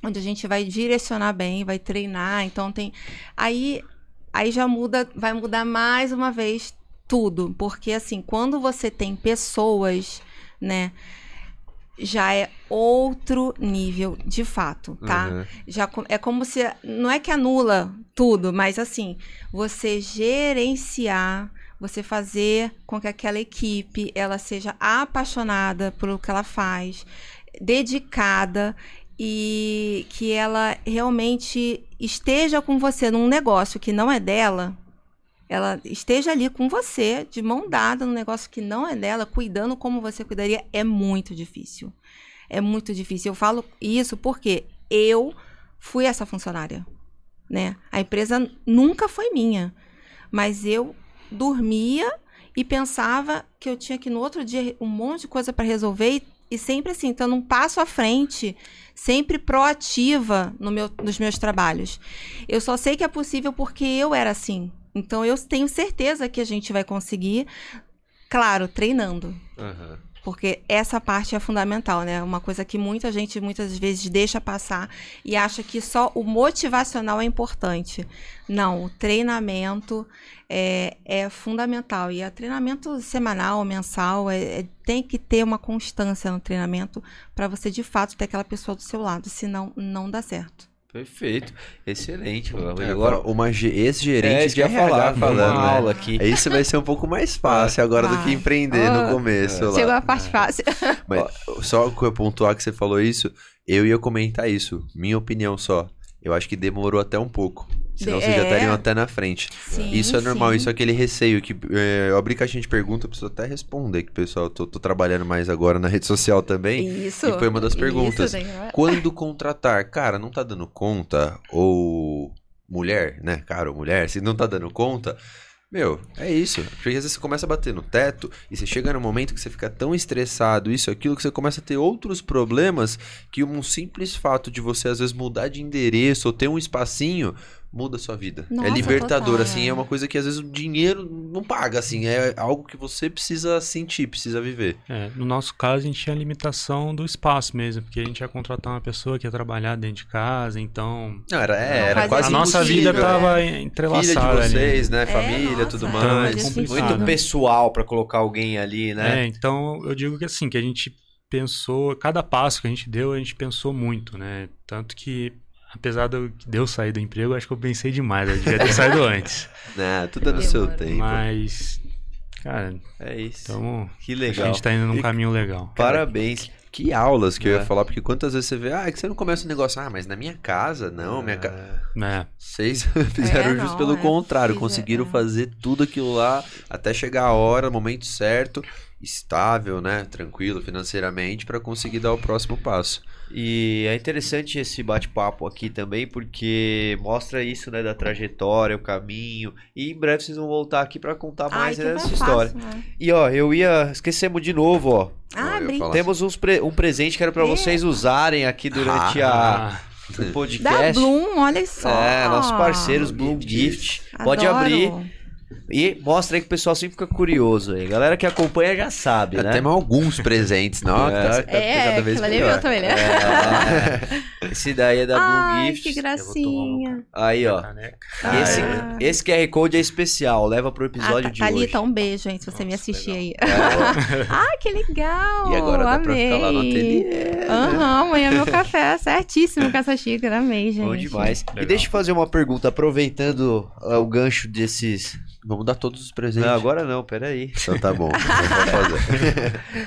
onde a gente vai direcionar bem, vai treinar. Então tem, aí, aí já muda, vai mudar mais uma vez tudo, porque assim, quando você tem pessoas, né, já é outro nível de fato, tá? Uhum. já é como se não é que anula tudo, mas assim, você gerenciar, você fazer com que aquela equipe ela seja apaixonada pelo que ela faz, dedicada e que ela realmente esteja com você num negócio que não é dela. Ela esteja ali com você, de mão dada, num negócio que não é dela, cuidando como você cuidaria, é muito difícil. É muito difícil. Eu falo isso porque eu fui essa funcionária, né? A empresa nunca foi minha, mas eu dormia e pensava que eu tinha que no outro dia um monte de coisa para resolver e, e sempre assim, estando um passo à frente, sempre proativa no meu, nos meus trabalhos. Eu só sei que é possível porque eu era assim. Então eu tenho certeza que a gente vai conseguir, claro, treinando. Aham. Porque essa parte é fundamental, né? Uma coisa que muita gente muitas vezes deixa passar e acha que só o motivacional é importante. Não, o treinamento é, é fundamental. E é treinamento semanal, mensal, é, é- tem que ter uma constância no treinamento para você de fato ter aquela pessoa do seu lado, senão não dá certo. Perfeito. Excelente. E É, agora, uma ge- é ex-gerente isso de que eu ia RH falar, falando, uma né? aula aqui. Isso vai ser um pouco mais fácil agora do que empreender no Oh, começo. lá. Chegou a parte fácil. Mas só que eu pontuar que você falou isso, eu ia comentar isso. Minha opinião só. Eu acho que demorou até um pouco. Senão De- vocês já é. estariam até na frente. Sim, isso é normal, sim. isso é aquele receio que é, eu abri caixinha de pergunta, eu preciso até responder, que pessoal, eu tô, tô trabalhando mais agora na rede social também. Isso. E foi uma das Isso, perguntas. gente. Quando contratar, cara, não tá dando conta, ou mulher, né, cara ou mulher, se não tá dando conta, meu, é isso. Porque às vezes você começa a bater no teto e você chega num momento que você fica tão estressado, isso, aquilo, que você começa a ter outros problemas que um simples fato de você às vezes mudar de endereço ou ter um espacinho muda a sua vida. é Nossa, libertador, total, assim, é. é uma coisa que às vezes o dinheiro não paga, assim, é algo que você precisa sentir, precisa viver. É, no nosso caso, a gente tinha a limitação do espaço mesmo, porque a gente ia contratar uma pessoa que ia trabalhar dentro de casa, então Não, era, é, Não era quase a nossa vida tava Filha entrelaçada de ali. vocês, né? É, Família, nossa, tudo é, mais. Muito pessoal pra colocar alguém ali, né? É, então eu digo que assim, que a gente pensou, cada passo que a gente deu, a gente pensou muito, né? Tanto que, apesar de eu, eu sair do emprego, eu acho que eu pensei demais, eu devia ter saído antes. Né, tudo é no seu tempo. Mas, cara, É isso. então que a legal. gente tá indo num E- caminho legal. Parabéns. Que aulas que eu É. ia falar, porque quantas vezes você vê, ah, é que você não começa um negócio, ah, mas na minha casa, não, minha casa. É, Vocês fizeram É, justo não, pelo é, contrário, conseguiram é. fazer tudo aquilo lá até chegar a hora, o momento certo, estável, né, tranquilo financeiramente pra conseguir dar o próximo passo. E é interessante esse bate-papo aqui também, porque mostra isso, né, da trajetória, o caminho. E em breve vocês vão voltar aqui pra contar Ai, mais dessa mais história. fácil, né? E ó, eu ia. Esquecemos de novo, ó. Ah, Temos uns pre- um presente que era pra É. vocês usarem aqui durante a, ah, o Da podcast. Bloom, olha só. É, nossos parceiros Bloom Gift. Gift. Pode abrir e mostra aí que o pessoal sempre fica curioso aí. Galera que acompanha já sabe, né? Temos alguns presentes, não? É. Tá, tá É, cada vez é melhor. também, né? É, esse daí é da Ai, Gift. que gracinha. uma Aí, ó. E esse, Ah. esse QR Code é especial, leva pro episódio Ah, de Thalita, hoje. um beijo, gente, se você me Nossa, assistir aí. É, ah, que legal. E agora dá pra amei. ficar lá no ateliê. Aham, amanhã meu café, certíssimo com essa xícara, amei, gente. bom demais. E Legal. deixa eu fazer uma pergunta, aproveitando ah, o gancho desses. Vamos dar todos os presentes. Não, agora não, peraí. Então tá bom,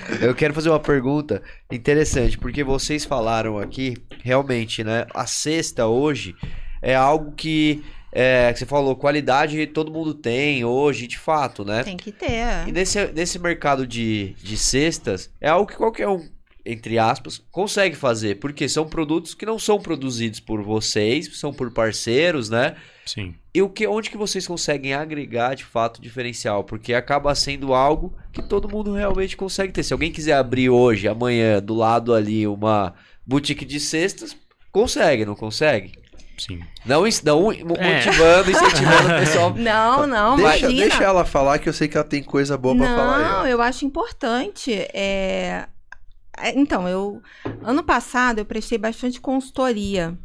então. Eu quero fazer uma pergunta interessante, porque vocês falaram aqui, realmente, né? A cesta hoje é algo que, é, que você falou, qualidade todo mundo tem hoje, de fato, né? Tem que ter. E nesse, nesse mercado de, de cestas, é algo que qualquer um, entre aspas, consegue fazer, porque são produtos que não são produzidos por vocês, são por parceiros, né? Sim. E o que, onde que vocês conseguem agregar de fato diferencial? Porque acaba sendo algo que todo mundo realmente consegue ter. Se alguém quiser abrir hoje, amanhã, do lado ali, uma boutique de cestas, consegue, não consegue? sim. Não, não É. motivando, incentivando o pessoal. Não, não, Deixa, imagina. deixa ela falar que eu sei que ela tem coisa boa pra falar. Não, eu acho importante. é, é, Então, eu ano passado eu prestei bastante consultoria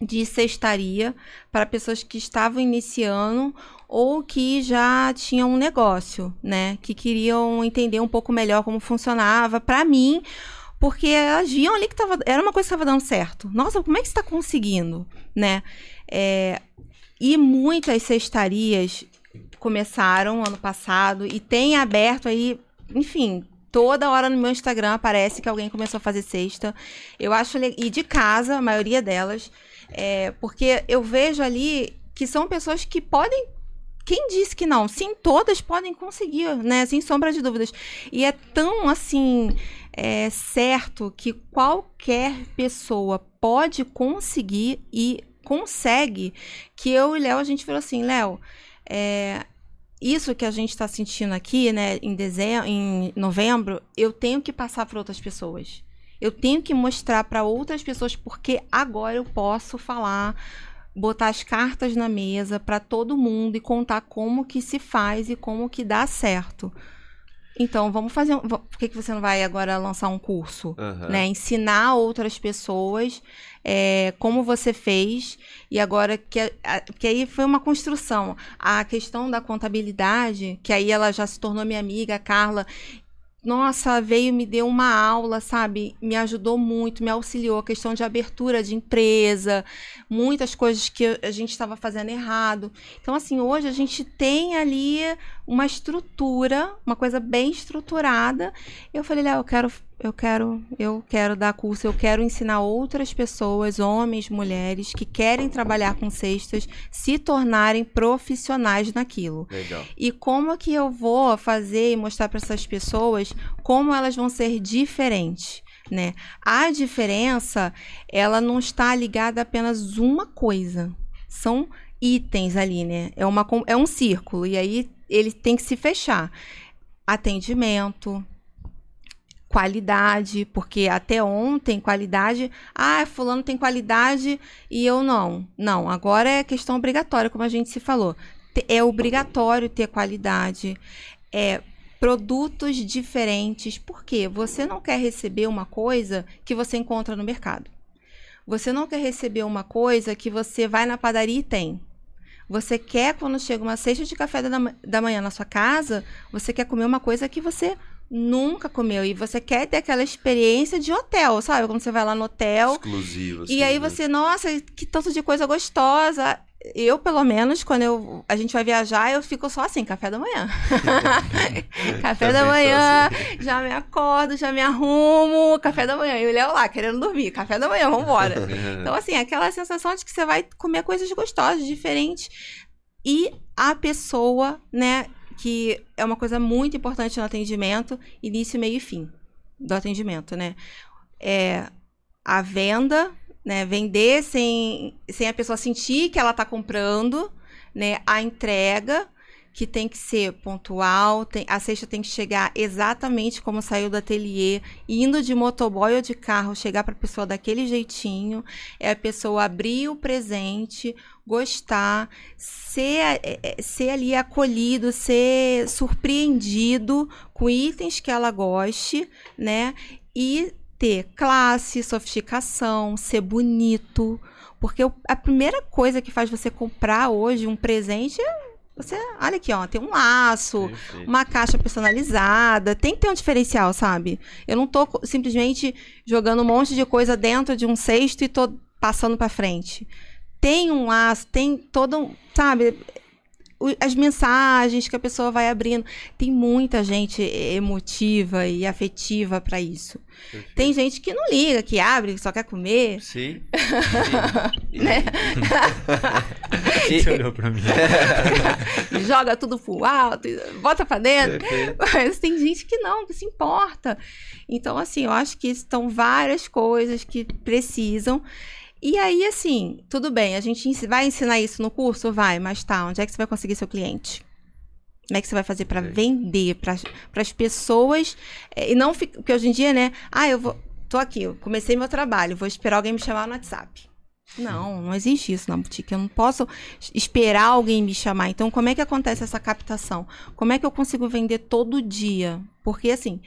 de cestaria para pessoas que estavam iniciando ou que já tinham um negócio, né? Que queriam entender um pouco melhor como funcionava. Para mim, porque elas viam ali que tava, era uma coisa que estava dando certo. Nossa, como é que está conseguindo, né? É, e muitas cestarias começaram ano passado e tem aberto aí, enfim, toda hora no meu Instagram aparece que alguém começou a fazer cesta. Eu acho e de casa, a maioria delas, é, porque eu vejo ali que são pessoas que podem quem disse que não? Sim, todas podem conseguir, né? Sem sombra de dúvidas. E é tão assim é, certo que qualquer pessoa pode conseguir e consegue que eu e Léo a gente falou assim, Léo, é, isso que a gente está sentindo aqui, né, em dezembro, em novembro, eu tenho que passar para outras pessoas. Eu tenho que mostrar para outras pessoas porque agora eu posso falar, botar as cartas na mesa para todo mundo e contar como que se faz e como que dá certo. Então, vamos fazer. um- Por que, que você não vai agora lançar um curso? Aham. né? Ensinar outras pessoas é, como você fez e agora que, a- que aí foi uma construção. A questão da contabilidade, que aí ela já se tornou minha amiga, a Carla. Nossa, veio me deu uma aula, sabe? Me ajudou muito, me auxiliou. A questão de abertura de empresa, muitas coisas que a gente estava fazendo errado. Então, assim, hoje a gente tem ali uma estrutura, uma coisa bem estruturada. Eu falei, Léo, eu quero, eu quero, eu quero dar curso, eu quero ensinar outras pessoas, homens, mulheres, que querem trabalhar com cestas, se tornarem profissionais naquilo. Legal. E como que eu vou fazer e mostrar para essas pessoas como elas vão ser diferentes, né? A diferença, ela não está ligada a apenas uma coisa. São itens ali, né? É, uma, é um círculo e aí ele tem que se fechar. Atendimento, qualidade, porque até ontem qualidade, ah, fulano tem qualidade e eu não. Não, agora é questão obrigatória, como a gente se falou. É obrigatório ter qualidade. É produtos diferentes, porque você não quer receber uma coisa que você encontra no mercado. Você não quer receber uma coisa que você vai na padaria e tem. Você quer, quando chega uma cesta de café da, da manhã na sua casa, você quer comer uma coisa que você nunca comeu. E você quer ter aquela experiência de hotel, sabe? Quando você vai lá no hotel. Exclusivo. E assim, aí né? você, nossa, que tanto de coisa gostosa. Eu, pelo menos, quando eu, a gente vai viajar, eu fico só assim, café da manhã. café da manhã, já me acordo, já me arrumo, café da manhã. E o Léo lá, querendo dormir, café da manhã, vambora. Então, assim, aquela sensação de que você vai comer coisas gostosas, diferentes. E a pessoa, né, que é uma coisa muito importante no atendimento, início, meio e fim do atendimento, né? É a venda, né? Vender sem, sem a pessoa sentir que ela está comprando, né? A entrega, que tem que ser pontual, tem, a cesta tem que chegar exatamente como saiu do ateliê, indo de motoboy ou de carro, chegar para a pessoa daquele jeitinho, é a pessoa abrir o presente, gostar, ser, é, é, ser ali acolhido, ser surpreendido com itens que ela goste, né? E ter classe, sofisticação, ser bonito. Porque a primeira coisa que faz você comprar hoje um presente é você, olha aqui, ó, tem um laço, Perfeito. uma caixa personalizada, tem que ter um diferencial, sabe? Eu não tô simplesmente jogando um monte de coisa dentro de um cesto e tô passando pra frente. Tem um laço, tem todo um, sabe, as mensagens que a pessoa vai abrindo. Tem muita gente emotiva e afetiva pra isso. Perfeito. Tem gente que não liga, que abre, que só quer comer. Sim. Sim. Né? Você olhou pra mim. joga tudo pro alto, bota pra dentro. Perfeito. Mas tem gente que não, que se importa. Então, assim, eu acho que estão várias coisas que precisam. E aí, assim, tudo bem, a gente vai ensinar isso no curso? Vai, mas tá, onde é que você vai conseguir seu cliente? Como é que você vai fazer para vender para as pessoas? é, e não fica. Porque hoje em dia, né? Ah, eu vou. Tô aqui, eu comecei meu trabalho, vou esperar alguém me chamar no WhatsApp. Não, não existe isso na boutique. Eu não posso esperar alguém me chamar. Então, como é que acontece essa captação? Como é que eu consigo vender todo dia? Porque, assim,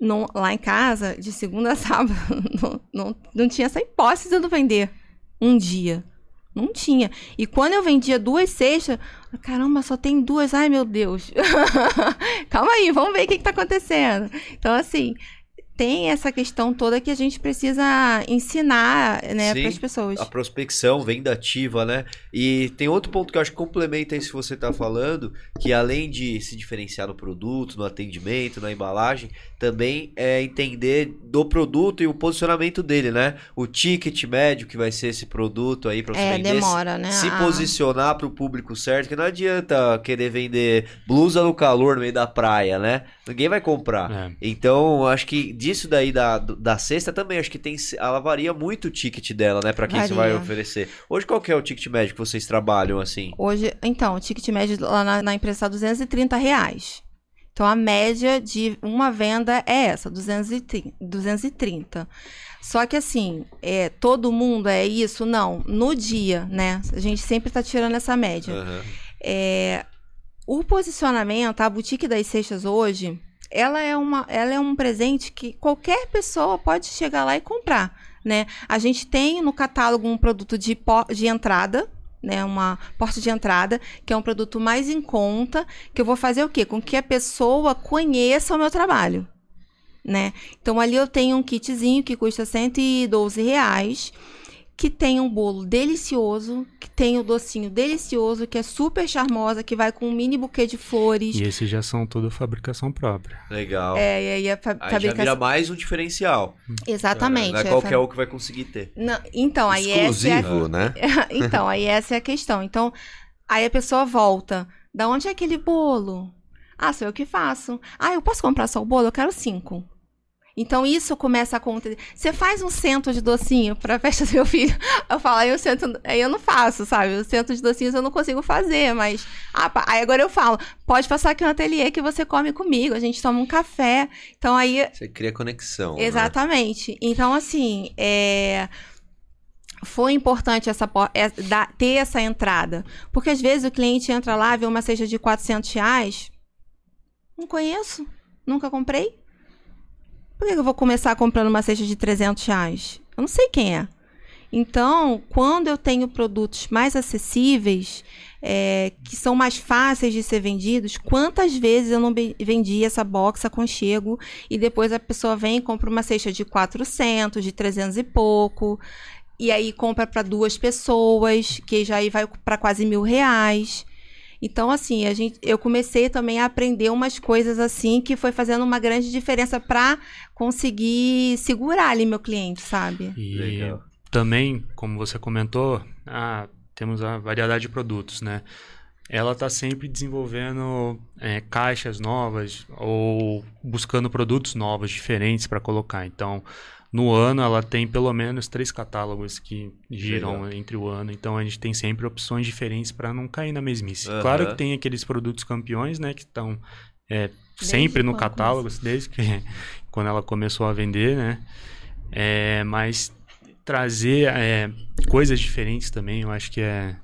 não- lá em casa, de segunda a sábado, não, não, não tinha essa hipótese de eu vender um dia. Não tinha. E quando eu vendia duas cestas, caramba, só tem duas. Ai, meu Deus. Calma aí, vamos ver o que, que tá acontecendo. Então, assim, tem essa questão toda que a gente precisa ensinar, né, para as pessoas. A prospecção, venda ativa, né? E tem outro ponto que eu acho que complementa isso que você está falando, que além de se diferenciar no produto, no atendimento, na embalagem, também é entender do produto e o posicionamento dele, né? O ticket médio que vai ser esse produto aí para você É, vender. demora, né? Se a- posicionar para o público certo, que não adianta querer vender blusa no calor no meio da praia, né? Ninguém vai comprar. É. Então, acho que disso daí da, da cesta também, acho que tem. Ela varia muito o ticket dela, né? Pra quem você vai Varia. oferecer. Hoje, qual que é o ticket médio que vocês trabalham assim? Hoje, então, o ticket médio lá na, na empresa está 230 reais. Então, a média de uma venda é essa, 230. 230. Só que assim, é, todo mundo é isso? Não. No dia, né? A gente sempre está tirando essa média. Aham. É, o posicionamento, a boutique das cestas hoje, ela é, uma, ela é um presente que qualquer pessoa pode chegar lá e comprar, né? A gente tem no catálogo um produto de, de entrada, né? Uma porta de entrada, que é um produto mais em conta, que eu vou fazer o quê? Com que a pessoa conheça o meu trabalho, né? Então ali eu tenho um kitzinho que custa 112 reais, que tem um bolo delicioso, que tem o docinho delicioso, que é super charmosa, que vai com um mini buquê de flores. E esses já são tudo fabricação própria. Legal. É, e aí a fa Aí já fabricação. vira mais um diferencial. Exatamente. Não é é qualquer fa- um que vai conseguir ter. Não, então, aí essa é a Exclusivo, né? então, aí essa é a questão. Então, aí a pessoa volta. Da onde é aquele bolo? Ah, sou eu que faço. Ah, eu posso comprar só o bolo? Eu quero cinco. Então, isso começa a acontecer. Você faz um centro de docinho pra festa do seu filho. Eu falo, aí eu, centro, aí eu não faço, sabe? O centro de docinhos eu não consigo fazer, mas... Ah, pá, aí agora eu falo, pode passar aqui no ateliê que você come comigo. A gente toma um café. Então, aí Você cria conexão. né? Exatamente. Então, assim, é, foi importante essa, é, ter essa entrada. Porque às vezes o cliente entra lá, vê uma cesta de 400 reais. Não conheço, nunca comprei. Por que eu vou começar comprando uma cesta de 300 reais? Eu não sei quem é. Então, quando eu tenho produtos mais acessíveis, é, que são mais fáceis de ser vendidos, quantas vezes eu não vendi essa box aconchego e depois a pessoa vem e compra uma cesta de 400, de 300 e pouco, e aí compra para duas pessoas, que já aí vai para quase mil reais. Então, assim, a gente, eu comecei também a aprender umas coisas assim que foi fazendo uma grande diferença para conseguir segurar ali meu cliente, sabe? E Legal. também, como você comentou, ah, temos a variedade de produtos, né? Ela está sempre desenvolvendo é, caixas novas ou buscando produtos novos, diferentes para colocar. Então, no ano, ela tem pelo menos três catálogos que giram Legal. entre o ano. Então, a gente tem sempre opções diferentes para não cair na mesmice. Aham. Claro que tem aqueles produtos campeões, né? Que estão é, sempre no catálogo, desde que quando ela começou a vender, né? É, mas trazer é, coisas diferentes também, eu acho que é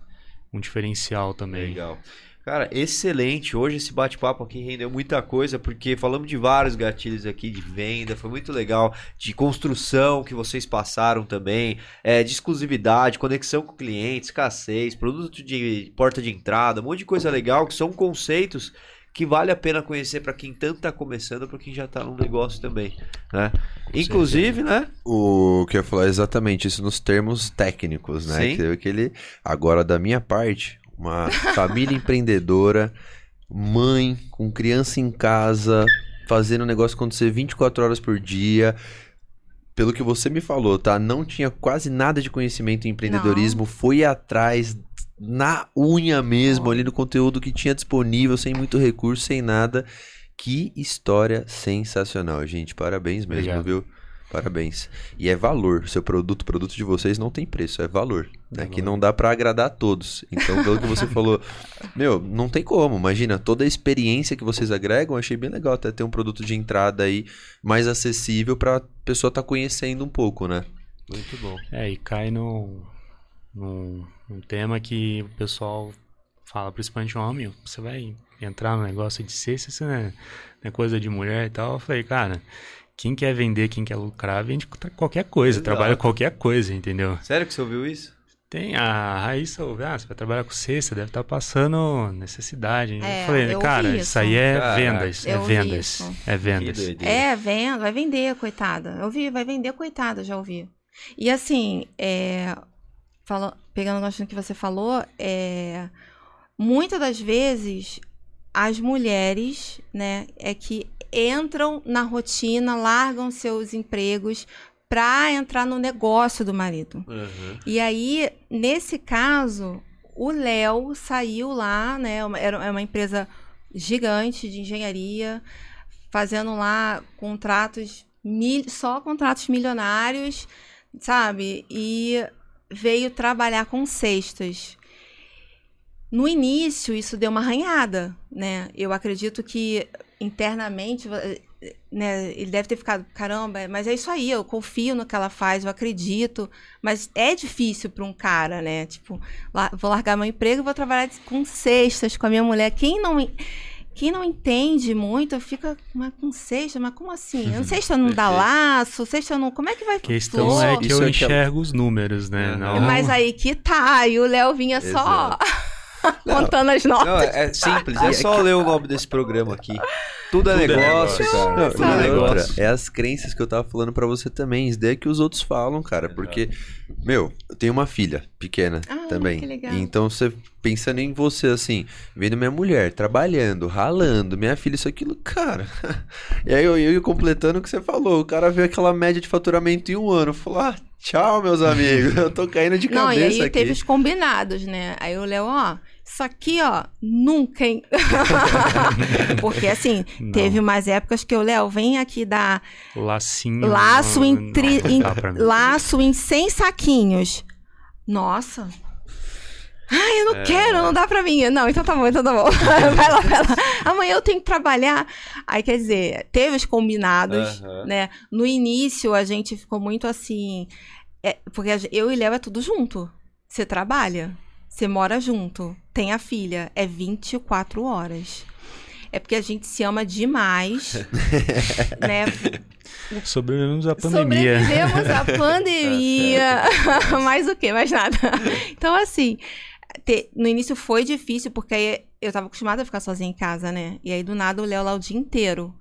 um diferencial também. Legal. Cara, excelente. Hoje esse bate-papo aqui rendeu muita coisa, porque falamos de vários gatilhos aqui de venda, foi muito legal, de construção que vocês passaram também, é, de exclusividade, conexão com clientes, escassez, produto de porta de entrada, um monte de coisa legal, que são conceitos que vale a pena conhecer para quem tanto tá começando, para quem já tá no negócio também, né? Inclusive, né? O que eu ia falar é exatamente isso nos termos técnicos, né? Sim. Que é aquele agora da minha parte, uma família empreendedora, mãe com criança em casa, fazendo o negócio acontecer 24 horas por dia. Pelo que você me falou, tá? Não tinha quase nada de conhecimento em empreendedorismo, foi atrás na unha mesmo, ali no conteúdo que tinha disponível, sem muito recurso, sem nada. Que história sensacional, gente. Parabéns mesmo, Obrigado. viu? Parabéns. E é valor. Seu produto, o produto de vocês não tem preço, é valor. É que não dá pra agradar a todos. Então, pelo que você falou, meu, não tem como. Imagina, toda a experiência que vocês agregam, eu achei bem legal até ter um produto de entrada aí mais acessível pra pessoa estar conhecendo um pouco, né? Muito bom. É, e cai no, num, num tema que o pessoal fala, principalmente homem, você vai entrar no negócio de cesta, isso não é, não é coisa de mulher e tal. Eu falei, cara, quem quer vender, quem quer lucrar, vende qualquer coisa, Exato. trabalha qualquer coisa, entendeu? Sério que você ouviu isso? Tem a Raíssa, ouve, ah, você vai trabalhar com cesta, deve estar passando necessidade. É, eu falei, eu cara, ouvi isso isso. aí é Caraca. vendas, é vendas, isso. é vendas. É, venda, vai vender, coitada. Eu vi, vai vender, coitada, já ouvi. E assim, é, fala, pegando o gancho que você falou, é, muitas das vezes as mulheres, né, é que entram na rotina, largam seus empregos para entrar no negócio do marido. Uhum. E aí, nesse caso, o Léo saiu lá, né? uma- Era é uma empresa gigante de engenharia, fazendo lá contratos, mil, só contratos milionários, sabe? E veio trabalhar com cestas. No início, isso deu uma arranhada, né? Eu acredito que internamente, né, ele deve ter ficado, caramba, mas é isso aí, eu confio no que ela faz, eu acredito. Mas é difícil para um cara, né? Tipo, lá- vou largar meu emprego e vou trabalhar com cestas com a minha mulher. Quem não, quem não entende muito fica, mas com cesta, mas como assim? Cesta não dá Perfeito. laço, cesta não. Como é que vai A questão flor? é que Isso eu é que é- enxergo os números, né? Uhum. Não, Mas aí que tá, e o Léo vinha só contando as notas. Não, é simples, é só ler o nome desse programa aqui. Tudo é Tudo é negócio, negócio. cara. Não, Tudo é e outra, negócio. é as crenças que eu tava falando pra você também. Isso daí é que os outros falam, cara. Porque, meu, eu tenho uma filha pequena Ah, também. que legal. Então, você pensando em você, assim, vendo minha mulher trabalhando, ralando, minha filha, isso, aquilo, cara. e aí eu ia completando o que você falou. O cara vê aquela média de faturamento em um ano. Falou, ah, tchau, meus amigos. Eu tô caindo de Não, e cabeça aí aqui. teve os combinados, né? Aí o Léo, ó, isso aqui, ó, nunca, hein? Porque assim, Não. teve umas épocas que o Léo vem aqui dar lacinho. laço em, tri- não em- laço em 100 saquinhos. Nossa. Ai, eu não É. quero, não dá pra mim. Não, então tá bom, então tá bom. vai lá, vai lá. Amanhã eu tenho que trabalhar. Aí, quer dizer, teve os combinados, né? No início, a gente ficou muito assim... é, porque eu e Léo é tudo junto. Você trabalha, você mora junto, tem a filha. É 24 horas. É porque a gente se ama demais, né? Sobrevivemos à pandemia. Sobrevivemos à pandemia. Mais o quê? Mais nada. Então, assim, te- no início foi difícil, porque aí eu tava acostumada a ficar sozinha em casa, né? E aí, do nada, o Léo lá o dia inteiro.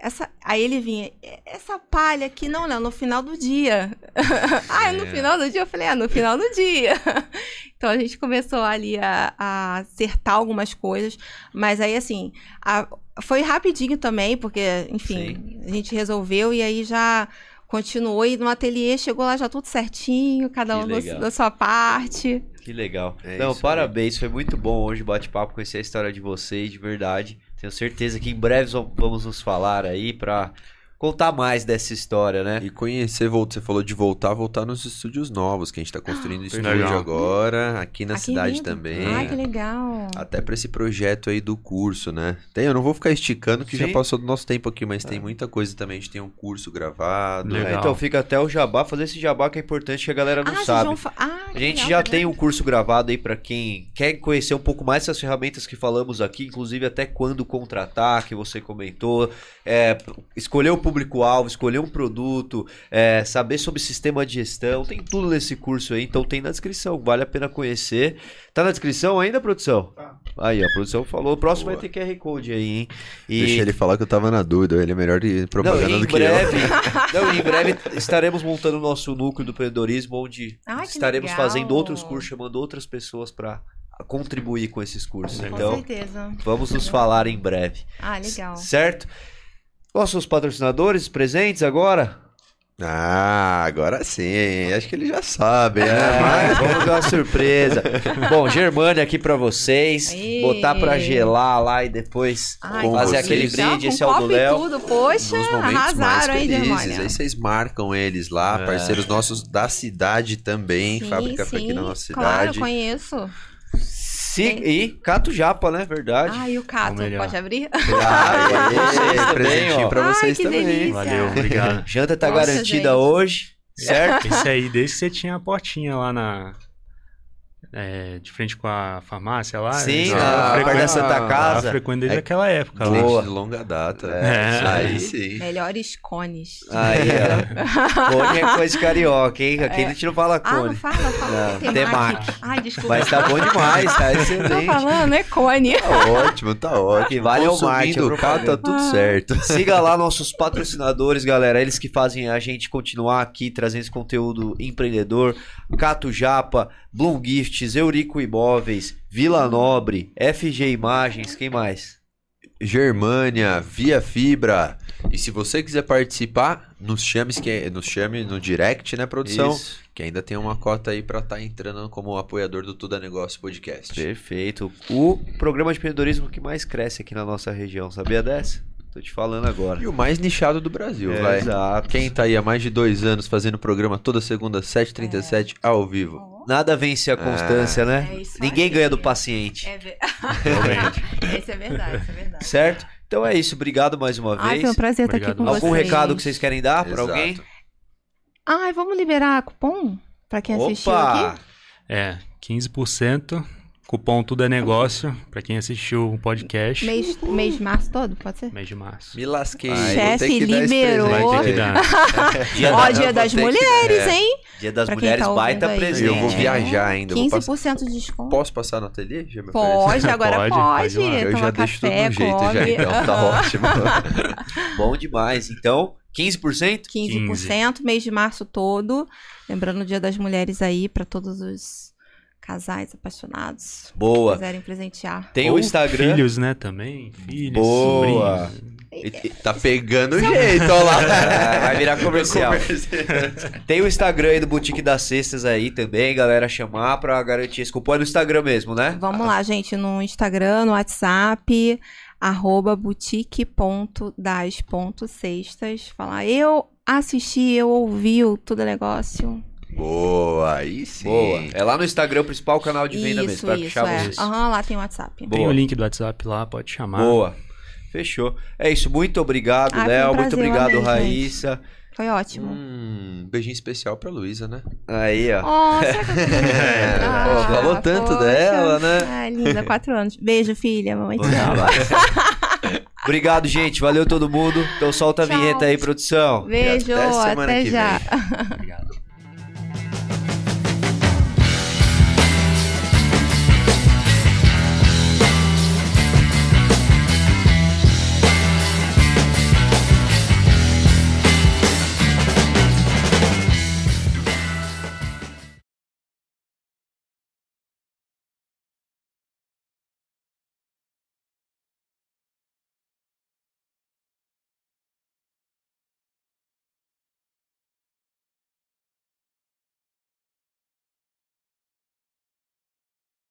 Essa, aí ele vinha, "É- essa palha aqui, não, Léo, no final do dia. ah, é no É. final do dia? Eu falei, é, no final do dia. então a gente começou ali a, a acertar algumas coisas, mas aí, assim, a- foi rapidinho também, porque, enfim, a gente resolveu e aí já continuou e no ateliê chegou lá já tudo certinho, cada Que um do- da sua parte. Que legal. É Não, isso parabéns, foi muito bom hoje o bate-papo, conhecer a história de vocês, de verdade. Tenho certeza que em breve vamos- nos falar aí pra contar mais dessa história, né? E conhecer, você falou de voltar, voltar nos estúdios novos, que a gente tá construindo estúdio legal. agora, aqui na Aqui cidade mesmo. também. Ai, que legal. Até pra esse projeto aí do curso, né? Tem, eu não vou ficar esticando, que Sim. já passou do nosso tempo aqui, mas tem muita coisa também. A gente tem um curso gravado. Legal. É, então fica até o jabá, fazer esse jabá que é importante que a galera não ah, vocês sabe. fa- ah, A gente legal, já tá tem um curso gravado aí pra quem quer conhecer um pouco mais essas ferramentas que falamos aqui, inclusive até quando contratar, que você comentou, é, escolher o público-alvo, escolher um produto, é, saber sobre sistema de gestão, tem tudo nesse curso aí, então tem na descrição, vale a pena conhecer. Tá na descrição ainda, produção? Aí, a produção falou, o próximo Boa. vai ter QR Code aí, hein? E... Deixa ele falar que eu tava na dúvida, ele é melhor de Não, propaganda em do que breve, não, em breve estaremos montando o nosso núcleo do empreendedorismo, onde Ai, estaremos legal. fazendo outros cursos, chamando outras pessoas para contribuir com esses cursos. Com Então, certeza. vamos nos falar em breve, Ah, legal. certo? Nossos patrocinadores presentes agora? Ah, agora sim. Acho que ele já sabe, né? É, mas vamos dar uma surpresa. Bom, Germânia aqui pra vocês, Aê. botar pra gelar lá e depois Ai, fazer aquele brinde. com Esse é o do Léo. tudo, poxa, Nos momentos mais arrasaram, hein. Germânia? Aí vocês marcam eles lá, É. parceiros nossos da cidade também. Sim, fábrica foi aqui na sim, nossa Claro, cidade. conheço. Sim, e Cato Japa, né? Verdade. Ah, e o Cato, pode abrir? Ah, também, presentinho ó. pra Ai, vocês que também. delícia. Valeu, obrigado. Janta tá Nossa, garantida gente. hoje, certo? Esse aí, desde que você tinha a portinha lá na, é, de frente com a farmácia lá. Sim, na- frequento- da Santa eu Casa. frequento desde É- aquela época. Boa. Cliente de longa data. É. Aí sim. Melhores cones. Aí, ó. Cone é coisa de carioca, hein? Aqui a gente não fala Ah, não cone. fala, fala. Não. Ai, desculpa. Mas tá bom demais, tá Tô excelente. falando, é cone. Tá ótimo, tá ótimo. Vale é o Consumindo marketing, a cá, tá tudo certo. Siga lá nossos patrocinadores, galera. Eles que fazem a gente continuar aqui trazendo esse conteúdo empreendedor. Cato Japa, Bloom Gifts, Eurico Imóveis, Vila Nobre, FG Imagens, quem mais? Germânia, Via Fibra. E se você quiser participar, nos chame, que nos chame no direct, né, produção? Isso. Que ainda tem uma cota aí pra estar entrando como apoiador do Tudo é Negócio Podcast. Perfeito. O programa de empreendedorismo que mais cresce aqui na nossa região, sabia dessa? Tô te falando agora. E o mais nichado do Brasil, É, vai. Exato. Quem tá aí há mais de dois anos fazendo programa toda segunda, 7h37, ao vivo. Nada vence a constância, né? É isso Ninguém aí. ganha do paciente. É ver... Realmente. Esse é verdade, isso é verdade. Certo? Então é isso. Obrigado mais uma Ai, vez. foi um prazer estar aqui Obrigado. com Algum vocês. recado que vocês querem dar para alguém? Ai, vamos liberar cupom pra quem assistiu Opa! aqui? É, 15%. Cupom Tudo é Negócio, pra quem assistiu o podcast. Mês, mês de março todo, pode ser? Mês de março. Me lasquei. Ai, chefe liberou. Vai ter que dar. Dia, Ó, da- dia das que- mulheres, é. hein? dia das Pra mulheres tá baita presente. eu vou viajar ainda. vou passar- 15% de desconto. Posso passar no ateliê? Já me Pode, agora Pode, pode. Eu Tomar já deixo tudo café, no jeito já, come. então tá ótimo. Bom demais. Então, 15%? 15%, mês de março todo. Lembrando o Dia das Mulheres aí pra todos os casais apaixonados. que Boa. quiserem presentear. Tem o Ou Instagram. Filhos, né, também. Filhos, Boa. sobrinhos. E- Tá pegando jeito, ó lá. Vai virar comercial. Tem o Instagram aí do Boutique das Cestas aí também, galera, chamar pra garantir esse cupom. É no Instagram mesmo, né? Vamos lá, gente, no Instagram, no WhatsApp, arroba boutique.das.cestas. Falar, eu assisti, eu ouvi o Tudo é Negócio. Boa, aí sim. Boa. É lá no Instagram, o principal canal de venda mesmo, isso, pra isso, puxar é. vocês. Aham, lá tem o WhatsApp. Tem Boa. o link do WhatsApp lá, pode chamar. Boa. Fechou. É isso, muito obrigado, Ah, foi um Léo. muito obrigado, amei, Raíssa. Foi ótimo. Hum, beijinho especial pra Luísa, né? Aí, ó. Oh, será que eu Ah, pô, falou tanto poxa. dela, né? Ah, linda, quatro anos. Beijo, filha. Mamãe te ama. Obrigado, gente. Valeu todo mundo. Então solta a Tchau. vinheta aí, produção. Beijo, até semana até que já. vem. Obrigado.